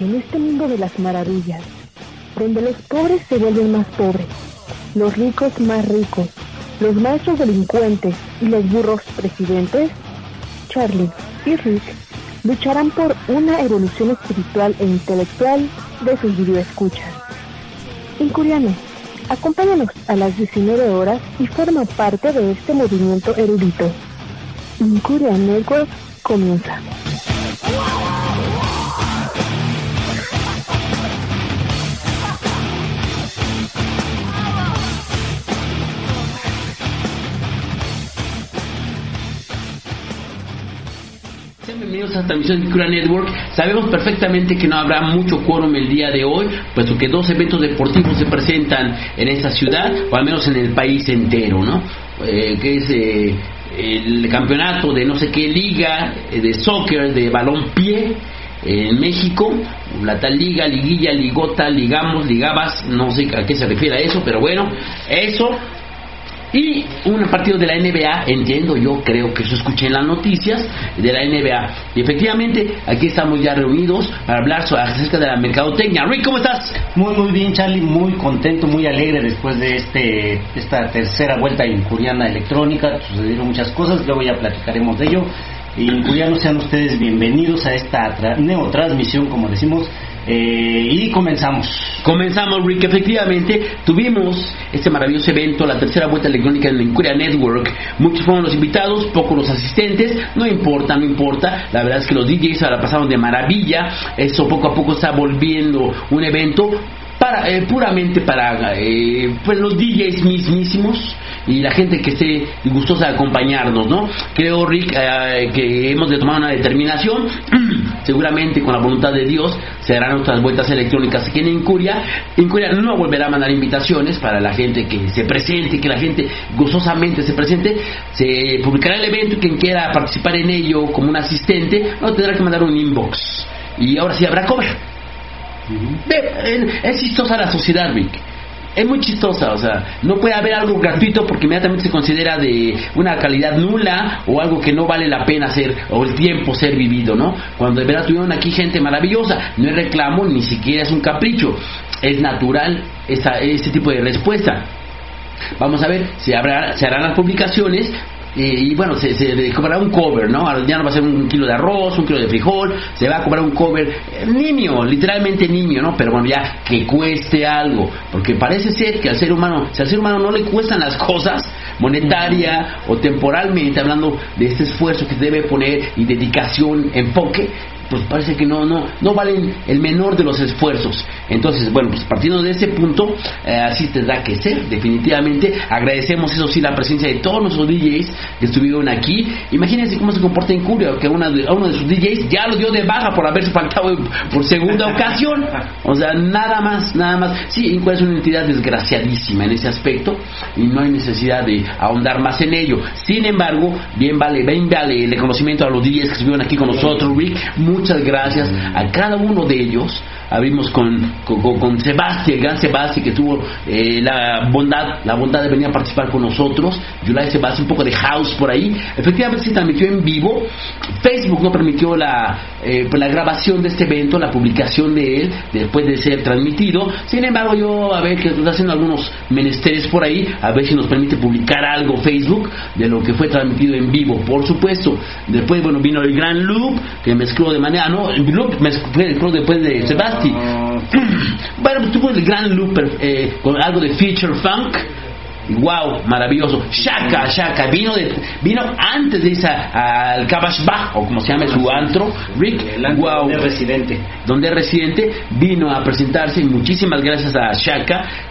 en este mundo de las maravillas, donde los pobres se vuelven más pobres, los ricos más ricos, los maestros delincuentes y los burros presidentes, Charlie y Rick lucharán por una evolución espiritual e intelectual de sus videoescuchas. Incuriano, acompáñanos a las 19 horas y forma parte de este movimiento erudito. Incuria Network comienza. Bienvenidos a transmisión de Cura Network. Sabemos perfectamente que no habrá mucho quórum el día de hoy, puesto que dos eventos deportivos se presentan en esta ciudad, o al menos en el país entero, ¿no? Eh, que es eh, el campeonato de no sé qué liga eh, de soccer, de balón pie en México, la tal liga, liguilla, ligota, ligamos, ligabas, no sé a qué se refiere a eso, pero bueno, eso y un partido de la NBA, entiendo yo, creo que eso escuché en las noticias de la NBA. Y efectivamente, aquí estamos ya reunidos para hablar acerca de la mercadotecnia. Rick, ¿cómo estás? Muy, muy bien, Charlie, muy contento, muy alegre después de este esta tercera vuelta incuriana electrónica. Sucedieron muchas cosas, luego ya platicaremos de ello. Y incurianos, sean ustedes bienvenidos a esta neotransmisión, como decimos, eh, y comenzamos. Comenzamos, Rick. Efectivamente, tuvimos este maravilloso evento, la tercera vuelta electrónica en la Incuria Network. Muchos fueron los invitados, pocos los asistentes. No importa, no importa. La verdad es que los DJs ahora pasaron de maravilla. Eso poco a poco está volviendo un evento para, eh, puramente para eh, pues los DJs mismísimos y la gente que esté gustosa de acompañarnos, ¿no? Creo, Rick, eh, que hemos de tomar una determinación, seguramente con la voluntad de Dios se harán otras vueltas electrónicas aquí en Incuria. Incuria no volverá a mandar invitaciones para la gente que se presente, que la gente gustosamente se presente, se publicará el evento y quien quiera participar en ello como un asistente, no tendrá que mandar un inbox. Y ahora sí habrá cover es chistosa la sociedad, Rick. Es muy chistosa, o sea, no puede haber algo gratuito porque inmediatamente se considera de una calidad nula o algo que no vale la pena hacer o el tiempo ser vivido, ¿no? Cuando de verdad tuvieron aquí gente maravillosa, no es reclamo ni siquiera es un capricho, es natural esa, ese tipo de respuesta. Vamos a ver, se, habrá, se harán las publicaciones y, bueno, se, se, cobrará un cover, ¿no? Ya no va a ser un kilo de arroz, un kilo de frijol, se va a cobrar un cover eh, nimio, literalmente nimio, ¿no? Pero bueno, ya que cueste algo, porque parece ser que al ser humano, si al ser humano no le cuestan las cosas, monetaria o temporalmente, hablando de este esfuerzo que debe poner y dedicación, enfoque, pues parece que no, no, no valen el menor de los esfuerzos. Entonces, bueno, pues partiendo de ese punto, eh, así tendrá que ser, definitivamente. Agradecemos, eso sí, la presencia de todos nuestros DJs que estuvieron aquí. Imagínense cómo se comporta en que una a uno de sus DJs ya lo dio de baja por haberse faltado por segunda ocasión. O sea, nada más, nada más. Sí, Incuria es una entidad desgraciadísima en ese aspecto y no hay necesidad de ahondar más en ello. Sin embargo, bien vale, bien vale el reconocimiento a los DJs que estuvieron aquí con nosotros, Rick muchas gracias a cada uno de ellos. Abrimos con, con, con Sebastián, el gran Sebastián, que tuvo eh, la bondad la bondad de venir a participar con nosotros. Yulai Sebastián, un poco de house por ahí. Efectivamente se transmitió en vivo. Facebook no permitió la, eh, pues, la grabación de este evento, la publicación de él, después de ser transmitido. Sin embargo, yo a ver que estoy haciendo algunos menesteres por ahí, a ver si nos permite publicar algo Facebook de lo que fue transmitido en vivo, por supuesto. Después, bueno, vino el gran loop que mezcló de manera Ah, no, loop me creo después de Sebasti. bueno, pues tuvo el gran loop eh, con algo de feature funk. Wow, maravilloso. Shaka, Shaka, vino de, vino antes de esa al Kabash o como se llama su antro, Rick, wow, donde es residente. Donde es residente, vino a presentarse. Muchísimas gracias a Shaka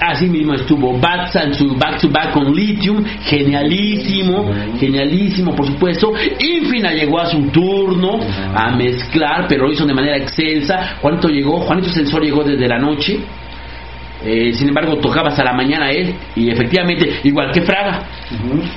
Así mismo estuvo Batsa en su back to back con Lithium, genialísimo, genialísimo por supuesto. Infina llegó a su turno a mezclar, pero lo hizo de manera excelsa. Juanito llegó, Juanito Sensor llegó desde la noche. Eh, sin embargo tocaba hasta la mañana él y efectivamente igual que Fraga.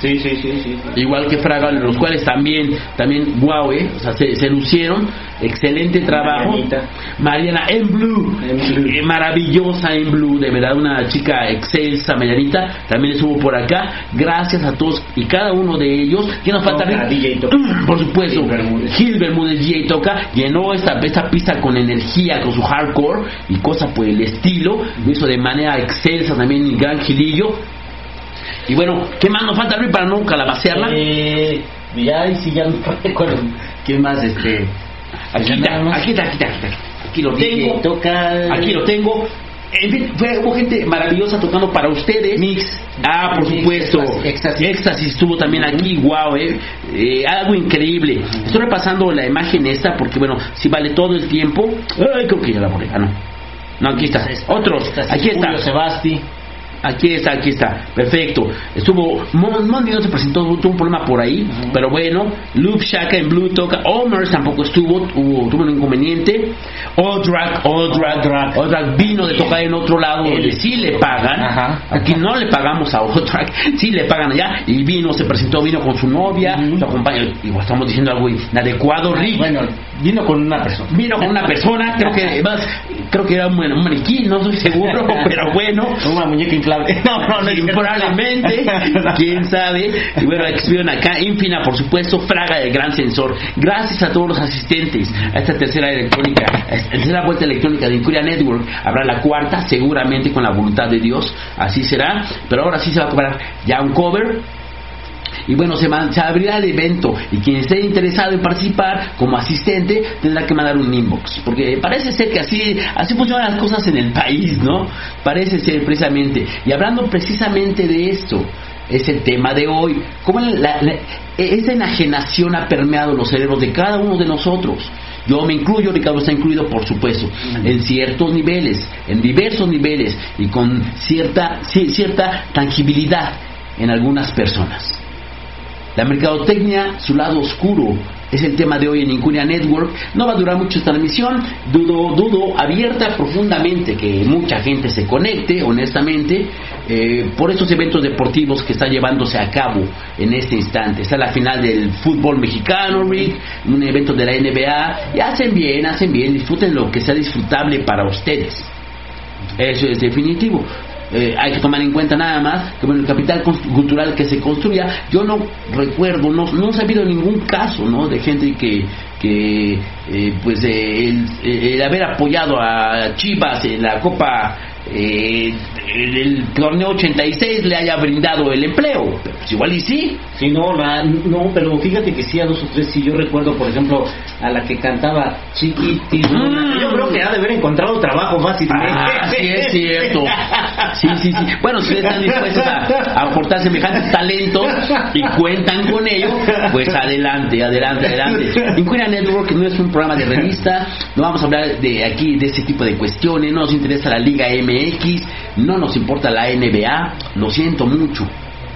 Sí, sí, sí, sí, igual que Fraga los cuales también también wow eh, o sea se, se lucieron. Excelente trabajo. Marianita. Mariana en blue, En blue. eh, maravillosa en blue de verdad una chica excelsa Marianita también estuvo por acá. Gracias a todos y cada uno de ellos. Que nos falta Toca, DJ Toca. por supuesto. Gil Bermúdez. Gil Bermúdez DJ toca. Llenó esta, esta pista con energía con su hardcore y cosas por el estilo. Lo hizo de manera excelsa también el gran Gilillo y bueno ¿qué más nos falta Luis para no calabacearla? Eh, ya, y si ya no recuerdo. ¿Qué más? Este. Aquí está, aquí está, aquí está, aquí está. Aquí lo tengo. toca. Aquí lo tengo. En fin, fue, hubo gente maravillosa tocando para ustedes. Mix. Ah, por Mix, supuesto. éxtasis. Éxtasis estuvo también aquí, wow, eh. Eh, algo increíble. Estoy repasando la imagen esta porque, bueno, si vale todo el tiempo. Ay, creo que ya la borré. Ah, no. No, aquí está. Otros. Aquí está. Julio Sebasti. Aquí está, aquí está. Perfecto. Estuvo. Mon- Mondi no se presentó, tuvo un problema por ahí. Pero bueno. Loop Shaka en Blue toca. Omers tampoco estuvo, tuvo, tuvo un inconveniente. Odrak, Odrak, Odrak. Odrak vino de tocar en otro lado donde sí le pagan. Ajá. Aquí no le pagamos a Odrak, sí le pagan allá. Y vino, se presentó, vino con su novia, Ujú. su acompaña. Igual estamos diciendo algo inadecuado, Rick. Bueno, vino con una persona. Vino con una persona, creo que más, creo que era un, un maniquí, no estoy seguro, pero bueno. Una muñeca No, no, no. Probablemente, quién sabe. Y bueno, estuvieron acá, Infina, por supuesto, Fraga del Gran Sensor. Gracias a todos los asistentes a esta tercera electrónica, esta tercera vuelta electrónica de Incuria Network. Habrá la cuarta, seguramente con la voluntad de Dios, así será. Pero ahora sí se va a cobrar ya un cover y bueno, se, man- se abrirá el evento y quien esté interesado en participar como asistente tendrá que mandar un inbox. Porque parece ser que así, así funcionan las cosas en el país, ¿no? Parece ser precisamente. Y hablando precisamente de esto, es el tema de hoy. ¿Cómo la- la- esa enajenación ha permeado los cerebros de cada uno de nosotros? Yo me incluyo, Ricardo está incluido, por supuesto, en ciertos niveles, en diversos niveles y con cierta, ci- cierta tangibilidad en algunas personas. La mercadotecnia, su lado oscuro, es el tema de hoy en Incuria Network. No va a durar mucho esta transmisión. Dudo, dudo abierta profundamente que mucha gente se conecte, honestamente, eh, por estos eventos deportivos que están llevándose a cabo en este instante. Está la final del fútbol mexicano, Rick, un evento de la NBA. Y hacen bien, hacen bien, disfruten lo que sea disfrutable para ustedes. Eso es definitivo. Eh, hay que tomar en cuenta nada más que bueno, el capital cultural que se construya, yo no recuerdo, no, no he sabido ningún caso ¿no? de gente que, que eh, pues eh, el haber apoyado a Chivas en la Copa eh, el, torneo 86 le haya brindado el empleo, pues igual y sí. Sí, no, la- no, pero fíjate que sí, a dos o tres, sí, yo recuerdo, por ejemplo, a la que cantaba Chiquitina. Mm. Yo creo que ha de haber encontrado trabajo fácilmente. Ah, sí es cierto. Sí, sí, sí. Bueno, si están dispuestos a, a aportar semejantes talentos y cuentan con ello, pues adelante, adelante, adelante. Inquiria Network no es un programa de revista, no vamos a hablar de aquí de este tipo de cuestiones, no nos interesa la Liga MX, no nos importa la NBA, lo siento mucho,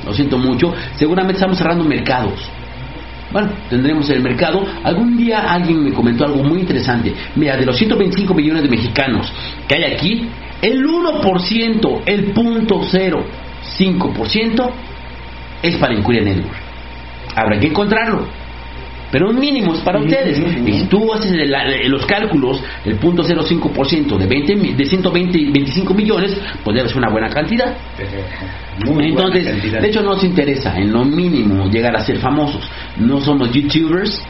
lo siento mucho. Seguramente estamos cerrando mercados. Bueno, tendremos el mercado. Algún día alguien me comentó algo muy interesante. Mira, de los 125 millones de mexicanos que hay aquí, el 1%, el punto 0,5% es para Incuria Network. Habrá que encontrarlo. Pero un mínimo es para ustedes. Y si tú haces el- la- los cálculos, el punto 0,5% de, 20, mi- de 120 y 25 millones, pues debe ser una buena cantidad. Muy buena Entonces, cantidad. de hecho nos interesa en lo mínimo llegar a ser famosos. No somos youtubers.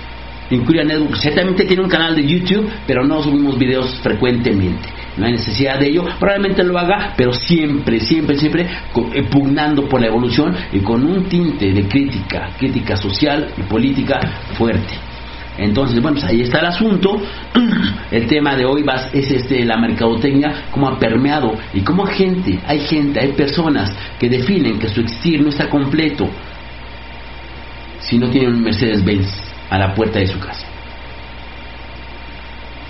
Incuria Network ciertamente tiene un canal de YouTube, pero no subimos videos frecuentemente. No hay necesidad de ello. Probablemente lo haga, pero siempre, siempre, siempre eh, pugnando por la evolución y con un tinte de crítica, crítica social y política fuerte. Entonces, bueno, pues ahí está el asunto. El tema de hoy va, es este, la mercadotecnia, cómo ha permeado y cómo gente, hay gente, hay personas que definen que su existir no está completo si no tienen un Mercedes-Benz a la puerta de su casa.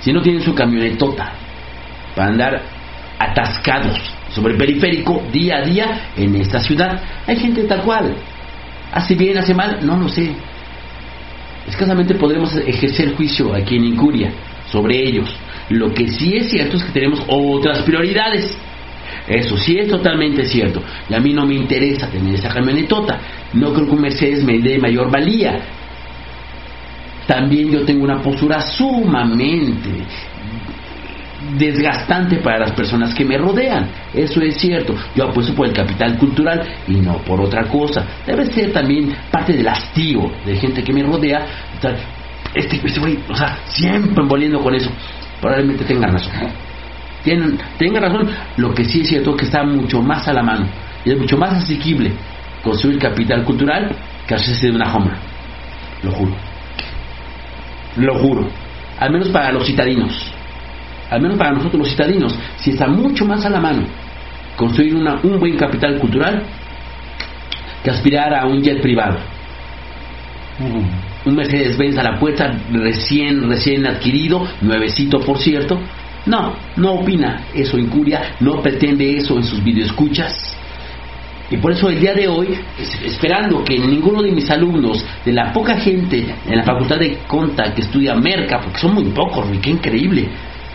Si no tienen su camionetota para andar atascados sobre el periférico día a día en esta ciudad. Hay gente tal cual. ¿Hace bien, hace mal? No lo sé. Escasamente podremos ejercer juicio aquí en Incuria sobre ellos. Lo que sí es cierto es que tenemos otras prioridades. Eso sí es totalmente cierto. Y a mí no me interesa tener esa camionetota. No creo que un Mercedes me dé mayor valía. También yo tengo una postura sumamente desgastante para las personas que me rodean. Eso es cierto. Yo apuesto por el capital cultural y no por otra cosa. Debe ser también parte del hastío de gente que me rodea. Este, este o sea, siempre envolviendo con eso. Probablemente tengan razón. Tienen, tengan razón. Lo que sí es cierto es que está mucho más a la mano y es mucho más asequible construir capital cultural que hacerse de una Homer. Lo juro. Lo juro. Al menos para los citadinos al menos para nosotros los citadinos, si está mucho más a la mano construir una, un buen capital cultural que aspirar a un jet privado. Un Mercedes-Benz a la puerta recién, recién adquirido, nuevecito por cierto. No, no opina eso Incuria, no pretende eso en sus videoescuchas. Y por eso el día de hoy, esperando que ninguno de mis alumnos, de la poca gente en la facultad de Conta que estudia Merca, porque son muy pocos, qué increíble,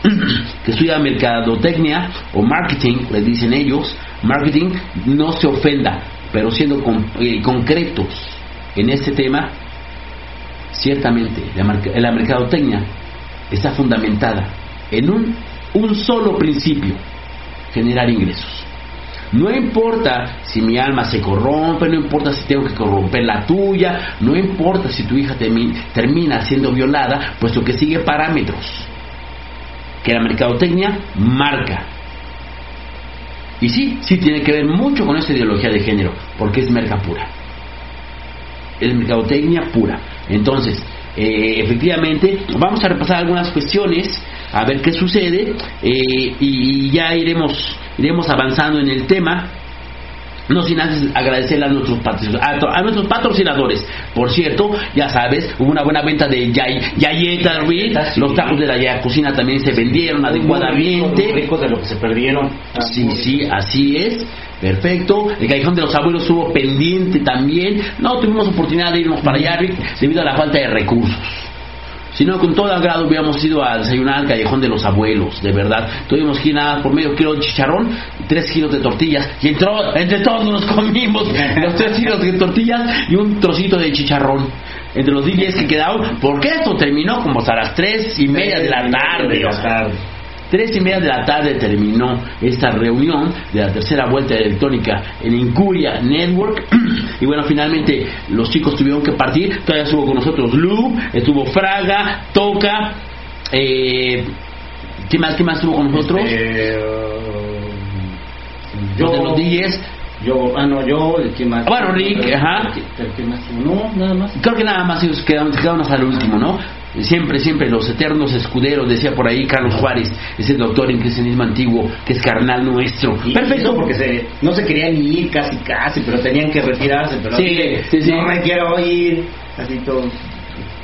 que estudia mercadotecnia o marketing, le dicen ellos, marketing, no se ofenda, pero siendo eh, concretos en este tema, ciertamente la, mercadotecnia está fundamentada en un solo principio, generar ingresos. No importa si mi alma se corrompe, no importa si tengo que corromper la tuya, no importa si tu hija termina siendo violada, puesto que sigue parámetros que la mercadotecnia marca. Y sí, sí tiene que ver mucho con esa ideología de género, porque es merca pura. Es mercadotecnia pura. Entonces, eh, efectivamente, vamos a repasar algunas cuestiones, a ver qué sucede, eh, y ya iremos, iremos avanzando en el tema. No sin antes agradecerle a nuestros, a, nuestros patrocinadores. Por cierto, ya sabes, hubo una buena venta de yay, Yayeta Los tacos de la Yaya Cocina también se vendieron adecuadamente. ricos de lo que se perdieron. Sí, sí, así es. Perfecto. El callejón de los abuelos estuvo pendiente también. No tuvimos oportunidad de irnos para allá, debido a la falta de recursos. Si no, con todo agrado hubiéramos ido a desayunar al callejón de los abuelos, de verdad. Tuvimos que ir nada por medio kilo de chicharrón, tres kilos de tortillas, y entró, entre todos nos comimos los tres kilos de tortillas y un trocito de chicharrón. Entre los DJs que quedaron, porque esto terminó como hasta las tres y media de la tarde. Tres y media de la tarde terminó esta reunión de la tercera vuelta electrónica en Incuria Network. Y bueno, finalmente los chicos tuvieron que partir. Todavía estuvo con nosotros Lu, estuvo Fraga, Toca. Eh, ¿Qué más, qué más estuvo con nosotros? Este, uh, yo, de los DJs. Yo, ah, no, yo, ¿qué más? Bueno, Rick, ajá. No, nada más. Creo que nada más ellos quedaron, quedaron hasta el último, ¿no? Siempre, siempre los eternos escuderos, decía por ahí Carlos Juárez, ese doctor en cristianismo antiguo, que es carnal nuestro. Perfecto. porque se, no se querían ir casi, casi, pero tenían que retirarse. Pero sí, sí, sí. no me quiero ir, así todo.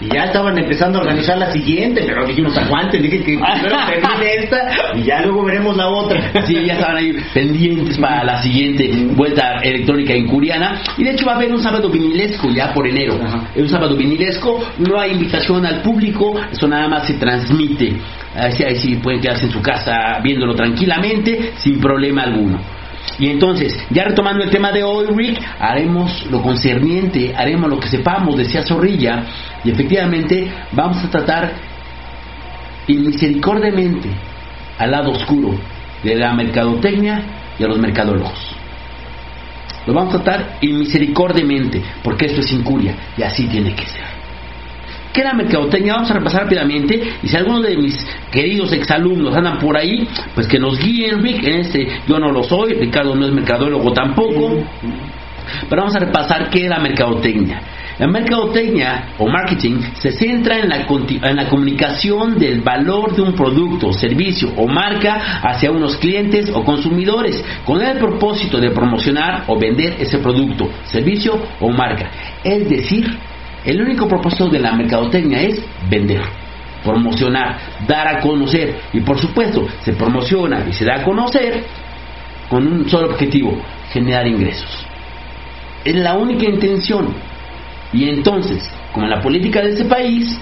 Y ya estaban empezando a organizar la siguiente, pero dijimos, aguanten, dije que primero termine esta y ya luego veremos la otra. Sí, ya estaban ahí pendientes para la siguiente vuelta electrónica en Curiana. Y de hecho va a haber un sábado vinilesco ya por enero. Un sábado vinilesco, no hay invitación al público, eso nada más se transmite. Así, ahí sí pueden quedarse en su casa viéndolo tranquilamente, sin problema alguno. Y entonces, ya retomando el tema de hoy, Rick, haremos lo concerniente, haremos lo que sepamos, decía Zorrilla, y efectivamente vamos a tratar inmisericordiamente al lado oscuro de la mercadotecnia y a los mercadólogos. Lo vamos a tratar inmisericordiamente, porque esto es incuria, y así tiene que ser. ¿Qué era mercadotecnia? Vamos a repasar rápidamente. Y si alguno de mis queridos exalumnos andan por ahí, pues que nos guíen, Rick. En este yo no lo soy, Ricardo no es mercadólogo tampoco. Pero vamos a repasar qué era mercadotecnia. La mercadotecnia o marketing se centra en la, en la, comunicación del valor de un producto, servicio o marca hacia unos clientes o consumidores con el propósito de promocionar o vender ese producto, servicio o marca. Es decir, el único propósito de la mercadotecnia es vender, promocionar, dar a conocer. Y por supuesto, se promociona y se da a conocer con un solo objetivo, generar ingresos. Es la única intención. Y entonces, como en la política de este país,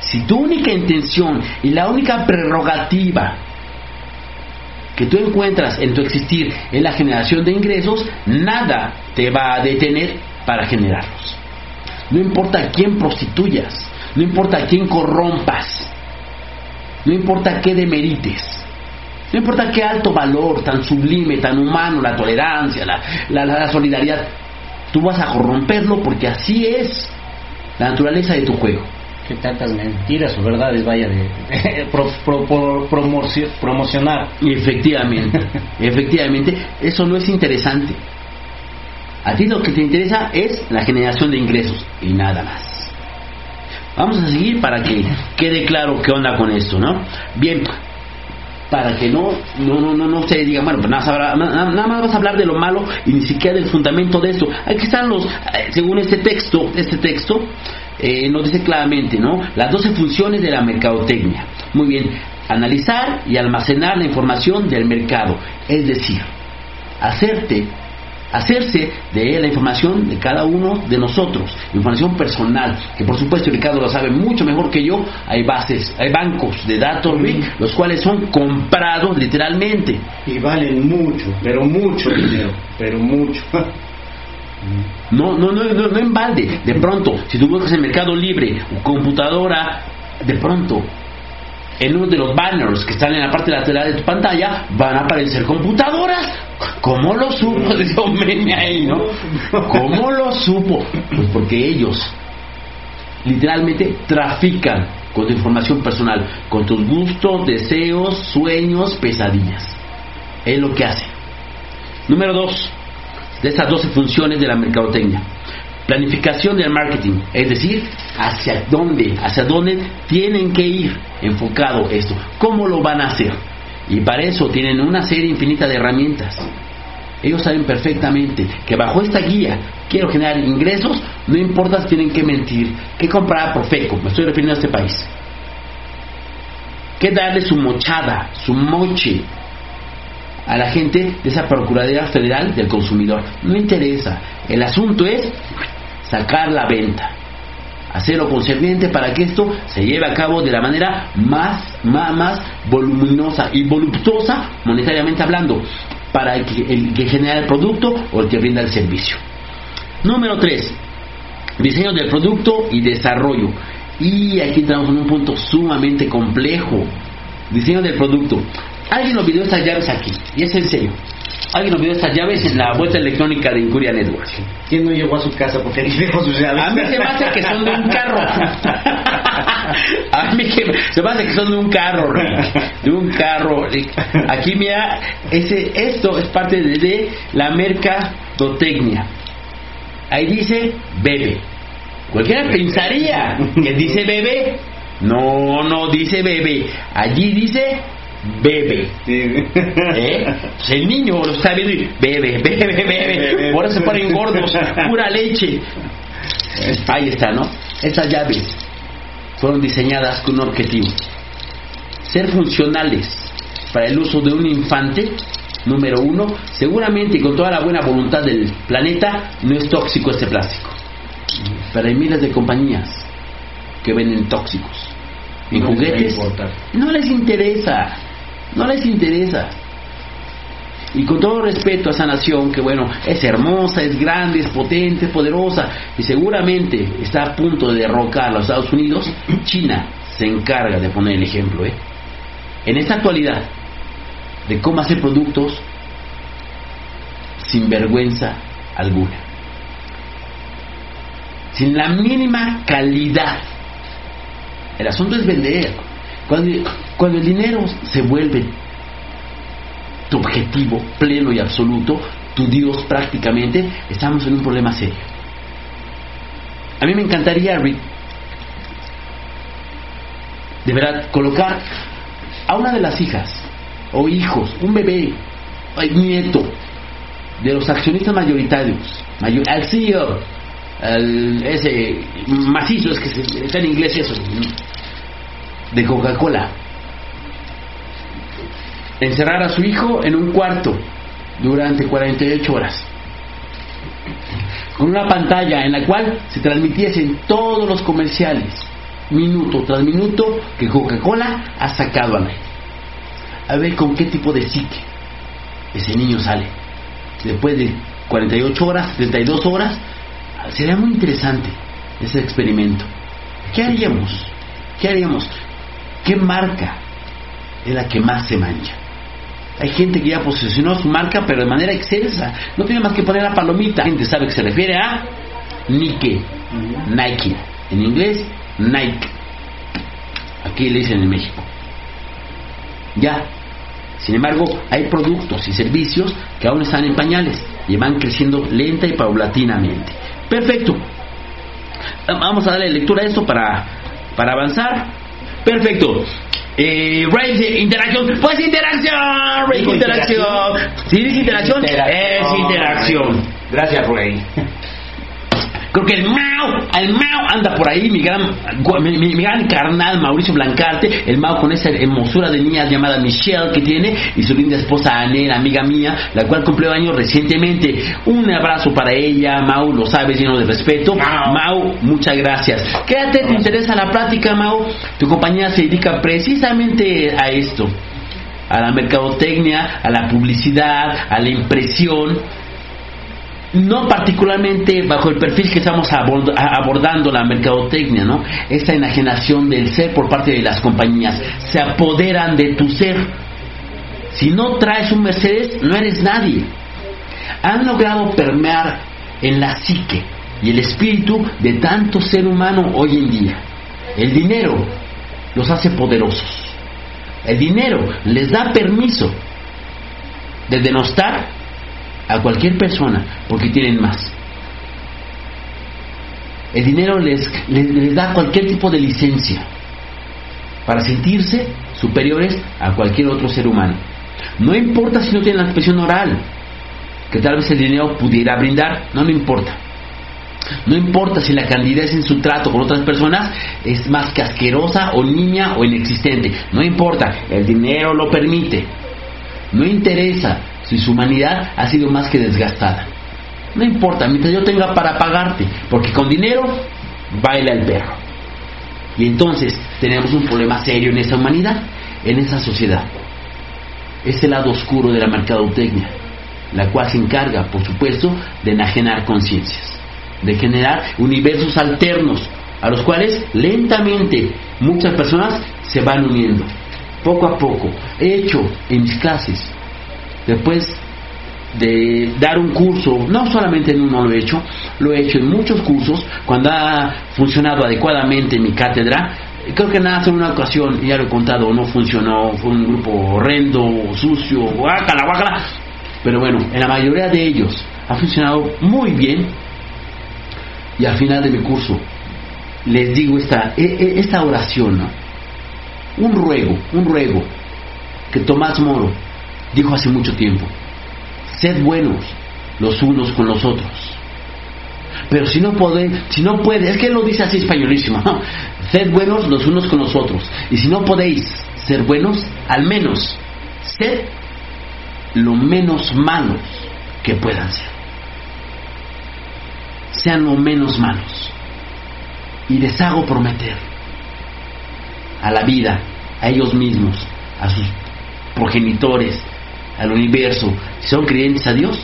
si tu única intención y la única prerrogativa que tú encuentras en tu existir en la generación de ingresos, nada te va a detener para generarlos. No importa a quién prostituyas, no importa a quién corrompas, no importa qué demerites, no importa qué alto valor, tan sublime, tan humano, la tolerancia, la, la solidaridad, tú vas a corromperlo porque así es la naturaleza de tu juego que tantas mentiras o verdades vaya de, promocionar. Efectivamente, efectivamente, eso no es interesante. A ti lo que te interesa es la generación de ingresos y nada más. Vamos a seguir para que quede claro qué onda con esto, ¿no? Bien, para que no no no no, no se diga bueno pues nada, más vas a hablar de lo malo y ni siquiera del fundamento de esto aquí están los eh, según este texto este texto eh, nos dice claramente, ¿no? Las 12 funciones de la mercadotecnia. Muy bien, analizar y almacenar la información del mercado, es decir, hacerte hacerse de la información de cada uno de nosotros, información personal, que por supuesto Ricardo lo sabe mucho mejor que yo, hay bases, hay bancos de datos, los cuales son comprados literalmente. Y valen mucho, pero mucho dinero, pero mucho. No, no, no, no, en balde. De pronto, si tú buscas en Mercado Libre, computadora, de pronto, en uno de los banners que están en la parte lateral de tu pantalla, van a aparecer computadoras. ¿Cómo lo supo? Ahí, ¿no? ¿Cómo lo supo? Pues porque ellos literalmente trafican con tu información personal, con tus gustos, deseos, sueños, pesadillas. Es lo que hace. Número dos, de estas 12 funciones de la mercadotecnia. Planificación del marketing, es decir, hacia dónde, hacia dónde tienen que ir enfocado esto, cómo lo van a hacer. Y para eso tienen una serie infinita de herramientas. Ellos saben perfectamente que bajo esta guía quiero generar ingresos, no importa si tienen que mentir, que comprar Profeco, me estoy refiriendo a este país. Que darle su mochada, su moche, a la gente de esa Procuraduría Federal del Consumidor. No interesa. El asunto es sacar la venta. Hacerlo concerniente para que esto se lleve a cabo de la manera más, más, más voluminosa y voluptuosa, monetariamente hablando, para el que, el genera el producto o el que brinda el servicio. Número 3. Diseño del producto y desarrollo. Y aquí entramos en un punto sumamente complejo. Diseño del producto. Alguien olvidó estas llaves aquí, y es en serio. Alguien olvidó estas llaves en la vuelta electrónica de Incuria Network. ¿Quién no llegó a su casa porque dejó sus llaves? A mí se me hace que son de un carro. a mí se me hace que son de un carro, de un carro. Aquí mira, ese, esto es parte de, de la mercadotecnia. Ahí dice bebe. Cualquiera pensaría que dice bebé. No, no dice bebé. Allí dice bebe. ¿Eh? Pues el niño lo está viendo y bebe, bebe, bebe. Eso se ponen gordos, pura leche. Ahí está, ¿no? Estas llaves fueron diseñadas con un objetivo. Ser funcionales para el uso de un infante, número uno, seguramente con toda la buena voluntad del planeta, no es tóxico este plástico. Pero hay miles de compañías que venden tóxicos. En juguetes no les interesa no les interesa. Y con todo respeto a esa nación que, bueno, es hermosa, es grande, es potente, es poderosa y seguramente está a punto de derrocar a los Estados Unidos, China se encarga de poner el ejemplo. ¿eh? En esta actualidad, de cómo hacer productos sin vergüenza alguna, sin la mínima calidad. El asunto es vender. Cuando, cuando el dinero se vuelve tu objetivo pleno y absoluto, tu Dios prácticamente, estamos en un problema serio. A mí me encantaría, Rick, de verdad, colocar a una de las hijas o hijos, un bebé, un nieto de los accionistas mayoritarios, al CEO, ese macizo, es que está en inglés eso, de Coca-Cola. Encerrar a su hijo en un cuarto durante 48 horas. Con una pantalla en la cual se transmitiesen todos los comerciales, minuto tras minuto, que Coca-Cola ha sacado a nadie. A ver con qué tipo de psique ese niño sale. Después de 48 horas, 32 horas, sería muy interesante ese experimento. ¿Qué haríamos? ¿Qué haríamos? ¿Qué marca es la que más se mancha? Hay gente que ya posicionó su marca, pero de manera excelsa. No tiene más que poner la palomita. La gente sabe que se refiere a Nike. Nike. En inglés, Nike. Aquí le dicen en México. Ya. Sin embargo, hay productos y servicios que aún están en pañales y van creciendo lenta y paulatinamente. Perfecto. Vamos a darle lectura a esto para, para avanzar. Perfecto. Eh, Ray interacción. Pues interacción. Ray interacción. Si dice interacción, es interacción. Gracias, Ray. Creo que el Mao, el Mao anda por ahí, mi gran, mi, gran carnal Mauricio Blancarte, el Mao con esa hermosura de niña llamada Michelle que tiene y su linda esposa Anela, amiga mía, la cual cumplió años recientemente. Un abrazo para ella, Mau, lo sabes, lleno de respeto. Mau, muchas gracias. Quédate, te interesa la plática, Mau. Tu compañía se dedica precisamente a esto a la mercadotecnia, a la publicidad, a la impresión no particularmente bajo el perfil que estamos abordando la mercadotecnia, ¿no? Esta enajenación del ser por parte de las compañías. Se apoderan de tu ser. Si no traes un Mercedes, no eres nadie. Han logrado permear en la psique y el espíritu de tanto ser humano hoy en día. El dinero los hace poderosos. El dinero les da permiso de denostar a cualquier persona porque tienen más. El dinero les, les, da cualquier tipo de licencia para sentirse superiores a cualquier otro ser humano. No importa si no tienen la expresión oral, que tal vez el dinero pudiera brindar, no me importa. No importa si la candidez en su trato con otras personas es más que asquerosa o niña o inexistente. No importa, el dinero lo permite. No interesa si su humanidad ha sido más que desgastada. No importa, mientras yo tenga para pagarte, porque con dinero baila el perro. Y entonces tenemos un problema serio en esa humanidad, en esa sociedad. Es el lado oscuro de la mercadotecnia, la cual se encarga, por supuesto, de enajenar conciencias, de generar universos alternos, a los cuales lentamente muchas personas se van uniendo, poco a poco. He hecho en mis clases después de dar un curso, no solamente en uno lo he hecho, lo he hecho en muchos cursos, cuando ha funcionado adecuadamente mi cátedra, creo que nada en una ocasión, ya lo he contado, no funcionó, fue un grupo horrendo, sucio, guácala, guácala, pero bueno, en la mayoría de ellos ha funcionado muy bien y al final de mi curso les digo esta, e, e, esta oración, un ruego, un ruego que Tomás Moro dijo hace mucho tiempo, sed buenos los unos con los otros. Pero si no puede, si no puede, es que él lo dice así españolísimo, sed buenos los unos con los otros. Y si no podéis ser buenos, al menos sed lo menos malos que puedan ser. Sean lo menos malos. Y les hago prometer a la vida, a ellos mismos, a sus progenitores, al universo, si son creyentes a Dios,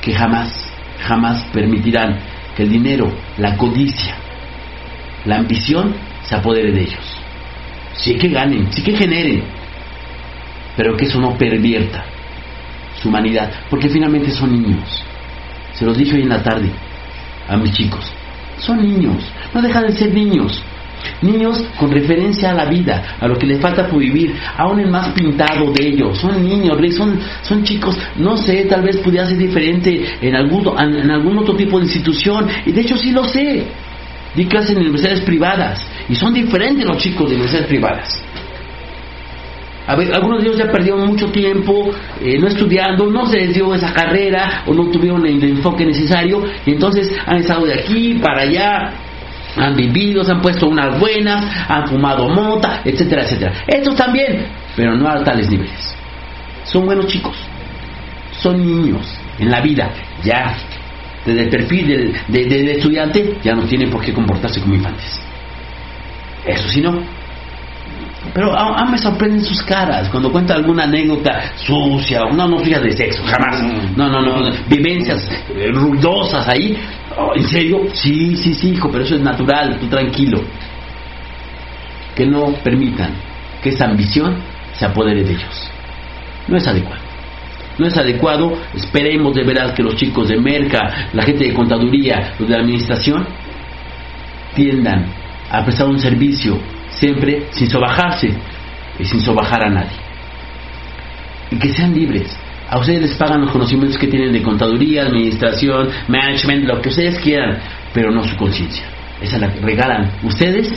que jamás, jamás permitirán que el dinero, la codicia, la ambición se apodere de ellos. Sí que ganen, sí que generen, pero que eso no pervierta su humanidad, porque finalmente son niños. Se los dije hoy en la tarde a mis chicos. Son niños, no dejan de ser niños. Niños con referencia a la vida, a lo que les falta por vivir, aún el más pintado de ellos. Son niños, son, son chicos, no sé, tal vez pudiera ser diferente en algún, en algún otro tipo de institución. Y de hecho sí lo sé. Di clases en universidades privadas. Y son diferentes los chicos de universidades privadas. A ver, algunos de ellos ya perdieron mucho tiempo eh, no estudiando, no se les dio esa carrera o no tuvieron el enfoque necesario y entonces han estado de aquí para allá han vivido, se han puesto unas buenas, han fumado mota, etcétera, etcétera. Estos también, pero no a tales niveles. Son buenos chicos, son niños en la vida, ya desde el perfil del, estudiante ya no tienen por qué comportarse como infantes. Eso sí no. Pero aún me sorprenden sus caras cuando cuenta alguna anécdota sucia, no, no fijas de sexo, jamás. Mm. No, no, no, vivencias eh, ruidosas ahí. Oh, ¿En serio? Sí, sí, sí, hijo, pero eso es natural, tú tranquilo. Que no permitan que esa ambición se apodere de ellos. No es adecuado. No es adecuado. Esperemos de verdad que los chicos de Merca, la gente de contaduría, los de la administración, tiendan a prestar un servicio siempre sin sobajarse y sin sobajar a nadie. Y que sean libres. A ustedes les pagan los conocimientos que tienen de contaduría, administración, management, lo que ustedes quieran, pero no su conciencia. Esa la regalan ustedes,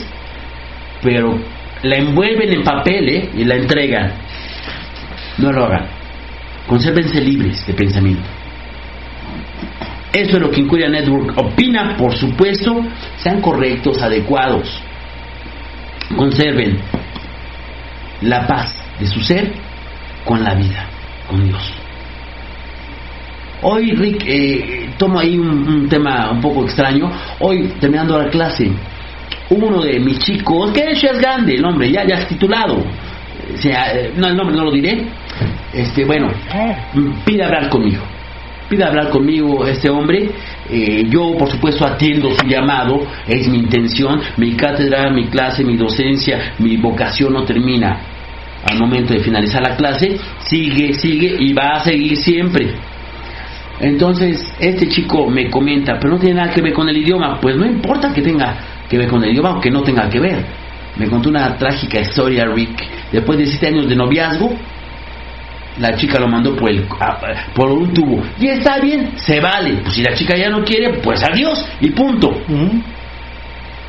pero la envuelven en papel ¿eh? y la entregan. No lo hagan. Consérvense libres de pensamiento. Eso es lo que Incuria Network opina, por supuesto, sean correctos, adecuados. Conserven la paz de su ser con la vida, con Dios. Hoy, Rick, eh, tomo ahí un, tema un poco extraño. Hoy, terminando la clase, uno de mis chicos, que ya es grande, el hombre, ya, ya es titulado. O sea, no, el nombre no lo diré. Este, bueno, pide hablar conmigo. Pide hablar conmigo este hombre. Eh, yo, por supuesto, atiendo su llamado. Es mi intención. Mi cátedra, mi clase, mi docencia, mi vocación no termina al momento de finalizar la clase. Sigue, sigue y va a seguir siempre. Entonces, este chico me comenta, pero no tiene nada que ver con el idioma. Pues no importa que tenga que ver con el idioma o que no tenga que ver. Me contó una trágica historia, Rick. Después de siete años de noviazgo, la chica lo mandó por, el, por un tubo. Y está bien, se vale. Pues si la chica ya no quiere, pues adiós y punto. Uh -huh.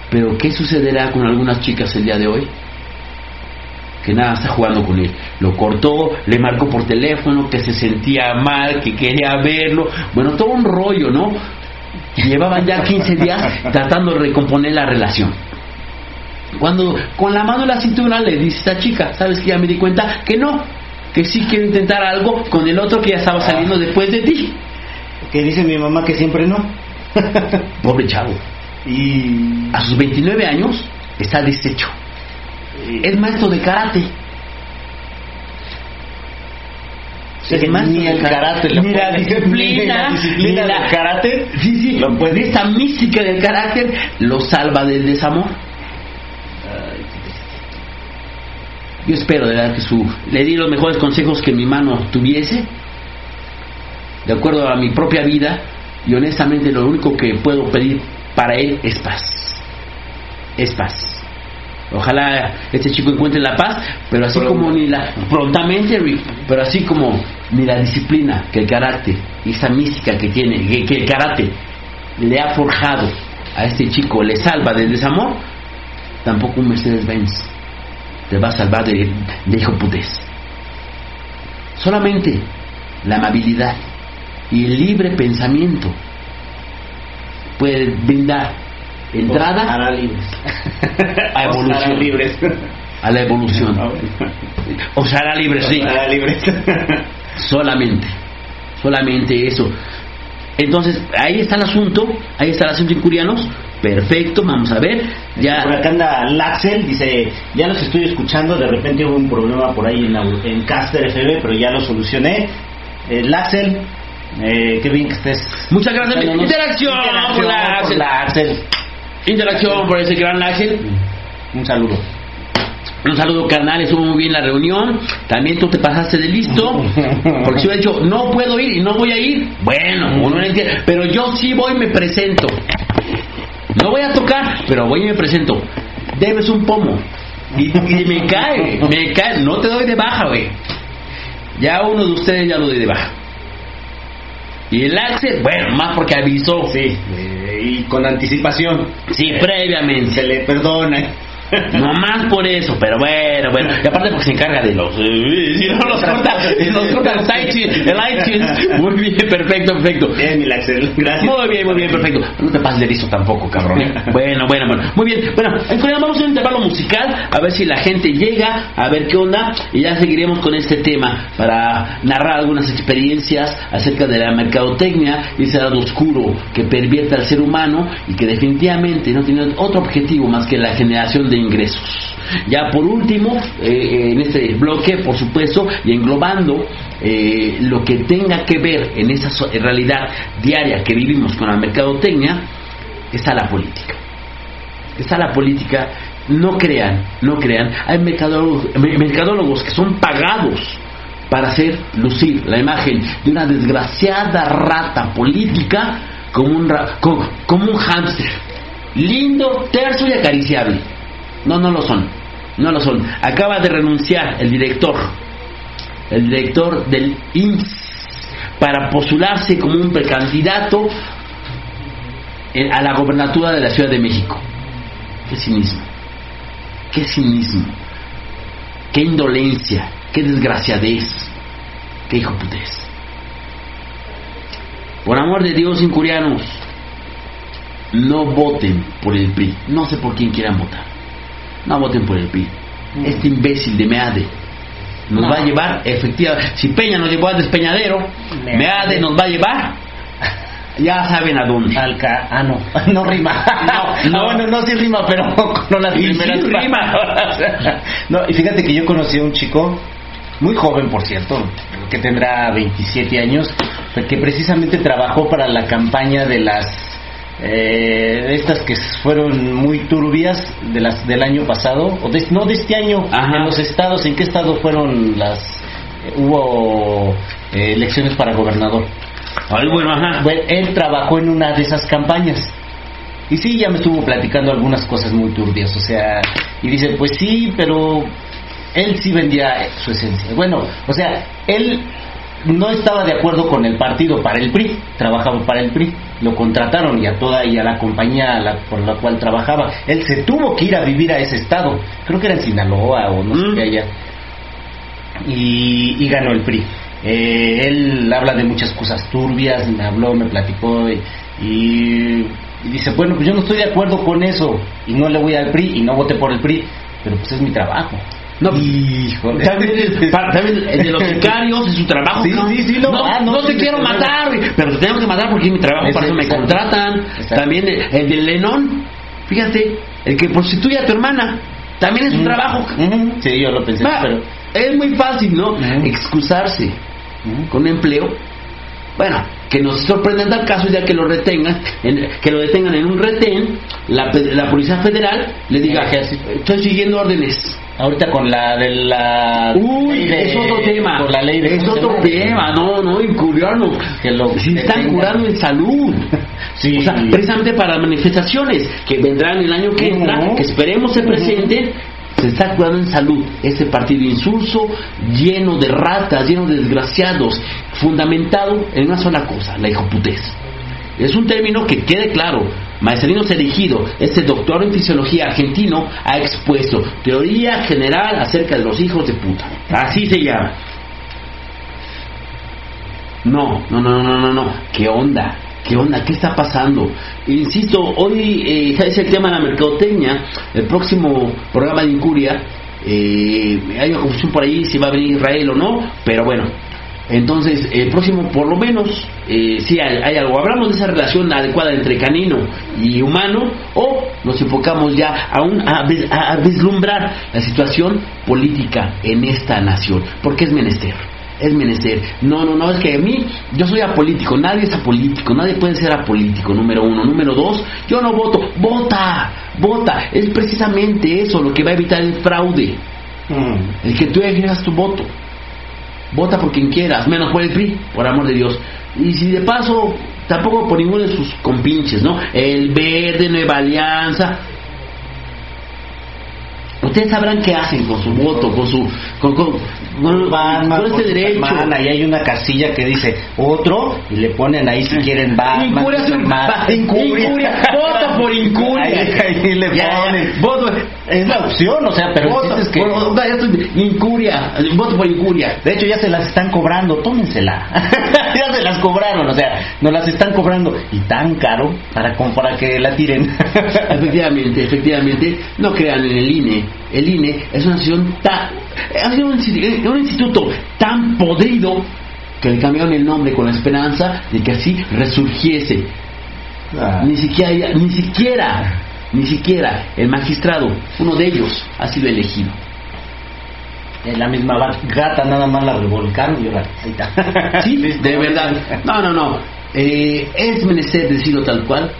Pero ¿qué sucederá con algunas chicas el día de hoy? Que nada está jugando con él. Lo cortó, le marcó por teléfono, que se sentía mal, que quería verlo. Bueno, todo un rollo, ¿no? Llevaban ya 15 días tratando de recomponer la relación. Cuando con la mano en la cintura le dice a esta chica, ¿sabes que ya me di cuenta? Que no, que sí quiero intentar algo con el otro que ya estaba saliendo ah. después de ti. Que dice mi mamá que siempre no. Pobre chavo. Y a sus 29 años está deshecho. Es maestro de karate. Es más ni el karate, ni la disciplina, ni la, del karate, sí, sí, lo puede. esta mística del carácter lo salva del desamor. Yo espero de verdad que su le di los mejores consejos que mi mano tuviese, de acuerdo a mi propia vida, y honestamente lo único que puedo pedir para él es paz. Es paz. Ojalá este chico encuentre la paz, pero así como ni la prontamente, pero así como ni la disciplina que el carácter y esa mística que tiene, que, que el karate le ha forjado a este chico, le salva del desamor, tampoco un Mercedes-Benz te va a salvar de, de hijo putés. Solamente la amabilidad y el libre pensamiento puede brindar entrada. A la libres. a evolución. libres. a la evolución. O sea a la libre sí. a la libres. solamente. Solamente eso. Entonces ahí está el asunto. Ahí está el asunto incurianos perfecto vamos a ver. Ya. Por acá anda Laxel dice ya los estoy escuchando de repente hubo un problema por ahí en, la, en Caster FB pero ya lo solucioné. Eh, Laxel eh, qué bien que estés. Muchas gracias. Interacción, interacción por por Laxel. Laxel. Interacción por ese gran Laxel un saludo Un saludo carnal, estuvo muy bien la reunión. También tú te pasaste de listo. Porque si hubiera dicho, no puedo ir y no voy a ir, bueno, uno no entiende. Pero yo sí voy y me presento. No voy a tocar, pero voy y me presento. Debes un pomo. Y, y me cae, me cae. No te doy de baja, güey. Ya uno de ustedes ya lo doy de baja. Y el Axel, bueno, más porque avisó. sí eh, y con anticipación Sí, previamente. se le perdona No más por eso, pero bueno, bueno. Y aparte porque se encarga de los... eh, Si no los corta, los corta los iTunes, el iTunes. Muy bien, perfecto, perfecto. bien gracias Muy bien, muy bien, perfecto. No te pases de listo tampoco, cabrón. Bueno, bueno, bueno. Muy bien. Bueno, en Corea vamos a un intervalo musical a ver si la gente llega, a ver qué onda y ya seguiremos con este tema para narrar algunas experiencias acerca de la mercadotecnia y ese lado oscuro que pervierte al ser humano y que definitivamente no tiene otro objetivo más que la generación de ingresos. Ya por último, eh, en este bloque, por supuesto, y englobando eh, lo que tenga que ver en esa realidad diaria que vivimos con la mercadotecnia, está la política. Está la política, no crean, no crean, hay mercadólogos, mercadólogos que son pagados para hacer lucir la imagen de una desgraciada rata política como un, como, como un hámster. Lindo, terso y acariciable. No, no lo son. No lo son. Acaba de renunciar el director, el director del IMSS, para postularse como un precandidato a la gobernatura de la Ciudad de México. Qué cinismo. Qué cinismo. Qué indolencia. Qué desgraciadez. Qué hijo. Por amor de Dios, incurianos, no voten por el PRI. No sé por quién quieran votar. No voten por el PRI. Mm. Este imbécil de Meade nos va a llevar, efectivamente, si Peña nos llevó al despeñadero, Meade nos va a llevar ya saben a dónde. Alca ah, no, no rima. No, no, bueno, no sí rima, pero no las primeras sí rima. no, y fíjate que yo conocí a un chico, muy joven por cierto, que tendrá 27 años, que precisamente trabajó para la campaña de las eh, estas que fueron muy turbias de las del año pasado o no de este año en los estados en qué estado fueron las eh, hubo eh, elecciones para gobernador bueno, ajá. él trabajó en una de esas campañas. Y sí ya me estuvo platicando algunas cosas muy turbias o sea y dice pues sí pero él sí vendía su esencia. Bueno o sea él no estaba de acuerdo con el partido para el PRI, trabajaba para el PRI, lo contrataron y a toda y a la compañía por la cual trabajaba. Él se tuvo que ir a vivir a ese estado, creo que era en Sinaloa o no sé qué mm. allá, y, ganó el PRI. Eh, él habla de muchas cosas turbias, me habló, me platicó y, y, dice, bueno, pues yo no estoy de acuerdo con eso y no le voy al PRI y no voté por el PRI, pero pues es mi trabajo. No, híjole. También, también el de los sicarios, es su trabajo. Sí, sí, sí, no, no, ah, no, te quiero matar, pero te tengo que matar porque es mi trabajo, para eso me contratan. También el, del Lenón, fíjate, el que prostituye a tu hermana, también es su trabajo. Sí, yo lo pensé, pero... Es muy fácil, ¿no? Excusarse con un empleo. Bueno, que nos sorprenda en tal caso ya que lo retengan, que lo detengan en un retén, la, la Policía Federal le diga, estoy siguiendo órdenes Ahorita con la de la. Uy, es otro tema. Con la ley de es otro tema, no, no, incurriarnos. Que lo si están curando en salud. sí. O sea, precisamente para manifestaciones que vendrán el año que entra, que esperemos se presenten, se está curando en salud ese partido insulso, lleno de ratas, lleno de desgraciados, fundamentado en una sola cosa, la hijoputez. Es un término que quede claro, Maestrino Serigido, este doctor en fisiología argentino, ha expuesto teoría general acerca de los hijos de puta. Así se llama. No, no, no, no, no, no. ¿Qué onda? ¿Qué onda? ¿Qué está pasando? Insisto, hoy eh, es el tema de la mercadotecnia. El próximo programa de Incuria, eh, hay una confusión por ahí si va a venir Israel o no, pero bueno, entonces, el próximo, por lo menos, eh, si hay, algo. Hablamos de esa relación adecuada entre canino y humano, o nos enfocamos ya a, un, a, vislumbrar la situación política en esta nación, porque es menester. Es menester. No, no, no, es que a mí, yo soy apolítico, nadie es apolítico, nadie puede ser apolítico, número uno. Número dos, yo no voto, vota, vota. Es precisamente eso lo que va a evitar el fraude. Mm. El que tú ejerzas tu voto vota por quien quieras, menos por el PRI, por amor de Dios. Y si de paso, tampoco por ninguno de sus compinches, ¿no? El Verde, Nueva Alianza, ustedes sabrán qué hacen con su voto, con su con, con, van, con este derecho. y hay una casilla que dice otro y le ponen ahí si quieren Batman, incuria, incuria, vota por incuria. Ahí, le ponen. Voto, es la opción, o sea, pero voto, es que incuria, voto por incuria. De hecho ya se las están cobrando, tómensela. ya se las cobraron, o sea, nos las están cobrando y tan caro para para que la tiren. efectivamente, efectivamente, no crean en el INE el INE es una institución tan, un, instituto tan podrido que le cambiaron el nombre con la esperanza de que así resurgiese. Ah. Ni siquiera, ni siquiera Ni siquiera el magistrado, uno de ellos, ha sido elegido. Es la misma gata, nada más la revolcaron y ahora Sí, de verdad. No, no, no. Eh, es menester decirlo tal cual.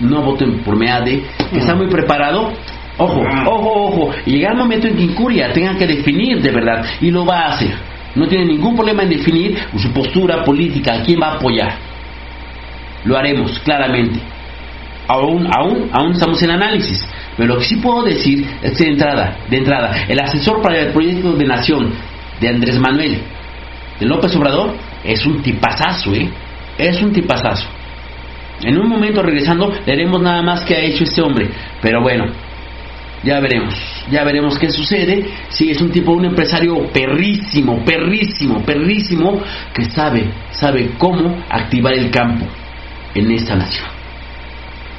No voten por MEADE, que está muy preparado. Ojo, ojo, ojo. Y llega el momento en que Incuria tenga que definir de verdad. Y lo va a hacer. No tiene ningún problema en definir su postura política, a quién va a apoyar. Lo haremos, claramente. Aún, aún, aún estamos en análisis. Pero lo que sí puedo decir es que de entrada, de entrada, el asesor para el proyecto de nación de Andrés Manuel de López Obrador es un tipazazo, ¿eh? Es un tipazazo. En un momento regresando veremos nada más que ha hecho este hombre. Pero bueno, ya veremos, ya veremos qué sucede. Si es un tipo, un empresario perrísimo, perrísimo, perrísimo, que sabe, sabe cómo activar el campo en esta nación.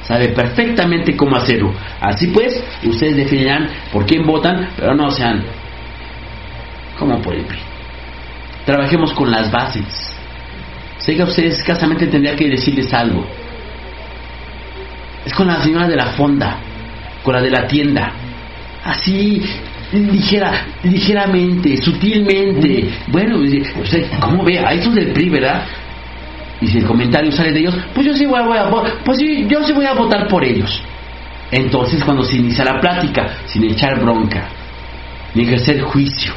Sabe perfectamente cómo hacerlo. Así pues, ustedes definirán por quién votan, pero no sean como por el. Trabajemos con las bases. Sé que ustedes escasamente tendría que decirles algo. Es con la señora de la fonda, con la de la tienda. Así, ligera, ligeramente, sutilmente. Bueno, usted, ¿cómo ve? A esos del PRI, ¿verdad? y si el comentario sale de ellos, pues yo sí voy a, pues yo sí voy a votar por ellos. Entonces cuando se inicia la plática, sin echar bronca, ni ejercer juicio,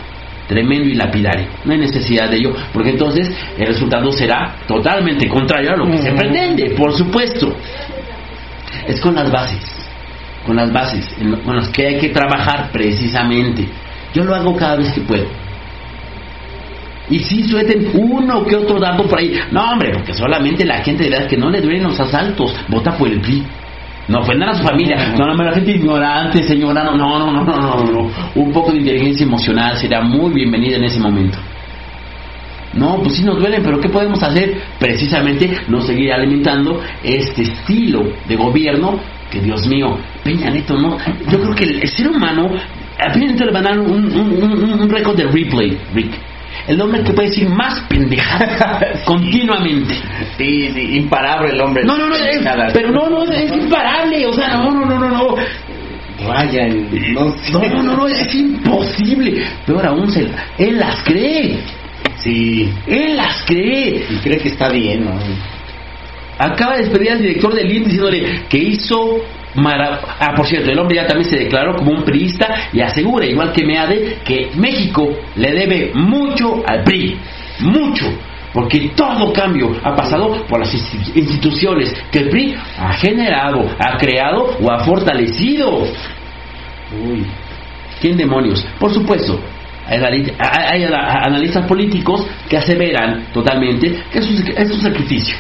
tremendo y lapidario, no hay necesidad de ello, porque entonces el resultado será totalmente contrario a lo que se pretende, por supuesto. Es con las bases, con las bases con las que hay que trabajar precisamente. Yo lo hago cada vez que puedo y si suelten uno que otro dato por ahí. No, hombre, porque solamente la gente de verdad que no le duelen los asaltos, vota por el PRI. No ofendan a su familia. No, no, la gente ignorante, señora. No, no, no, no, no, no. Un poco de inteligencia emocional será muy bienvenida en ese momento. No, pues sí nos duelen, pero ¿qué podemos hacer? Precisamente no seguir alimentando este estilo de gobierno que, Dios mío, Peña Neto, no. Yo creo que el, ser humano, a Peña Neto le van a dar un, un, un récord de replay, Rick el hombre que puede decir más pendejadas continuamente. Sí, sí, imparable el hombre. No, no, no, pero no, no, es imparable, o sea, no, no, no, no, no. Vaya, no, no, no, no, es imposible. Peor aún, se, él las cree. Sí. Él las cree. Y cree que está bien, ¿no? Acaba de despedir al director del INE diciéndole que hizo Ah, por cierto, el hombre ya también se declaró como un priista y asegura, igual que Meade, que México le debe mucho al PRI. Mucho. Porque todo cambio ha pasado por las instituciones que el PRI ha generado, ha creado o ha fortalecido. Uy, ¿quién demonios? Por supuesto, hay, analistas políticos que aseveran totalmente que es un sacrificio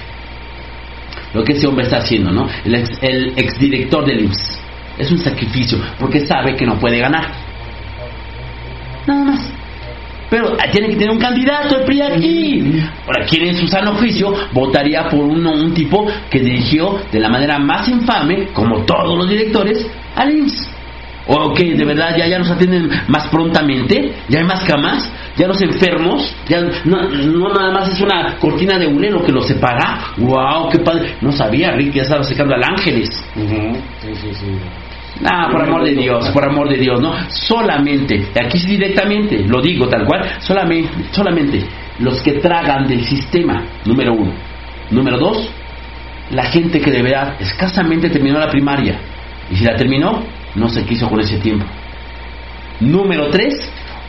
lo que ese hombre está haciendo, ¿no? El, ex, el exdirector del IMSS. Es un sacrificio porque sabe que no puede ganar. Nada más. Pero tiene que tener un candidato el PRI aquí. Ahora, ¿quién en su sano juicio votaría por uno, un tipo que dirigió de la manera más infame, como todos los directores, al IMSS? O que de verdad ya, ya nos atienden más prontamente, ya hay más camas, ya los enfermos, ya no, nada más es una cortina de hule lo que los separa. ¡Wow! ¡Qué padre! No sabía, Rick, ya estaba secando al Ángeles. Sí, sí, sí. Ah, por amor de Dios, por amor de Dios, ¿no? Solamente, aquí sí directamente, lo digo tal cual, solamente, solamente los que tragan del sistema, número uno. Número dos, la gente que de verdad escasamente terminó la primaria. Y si la terminó, no se quiso con ese tiempo. Número tres,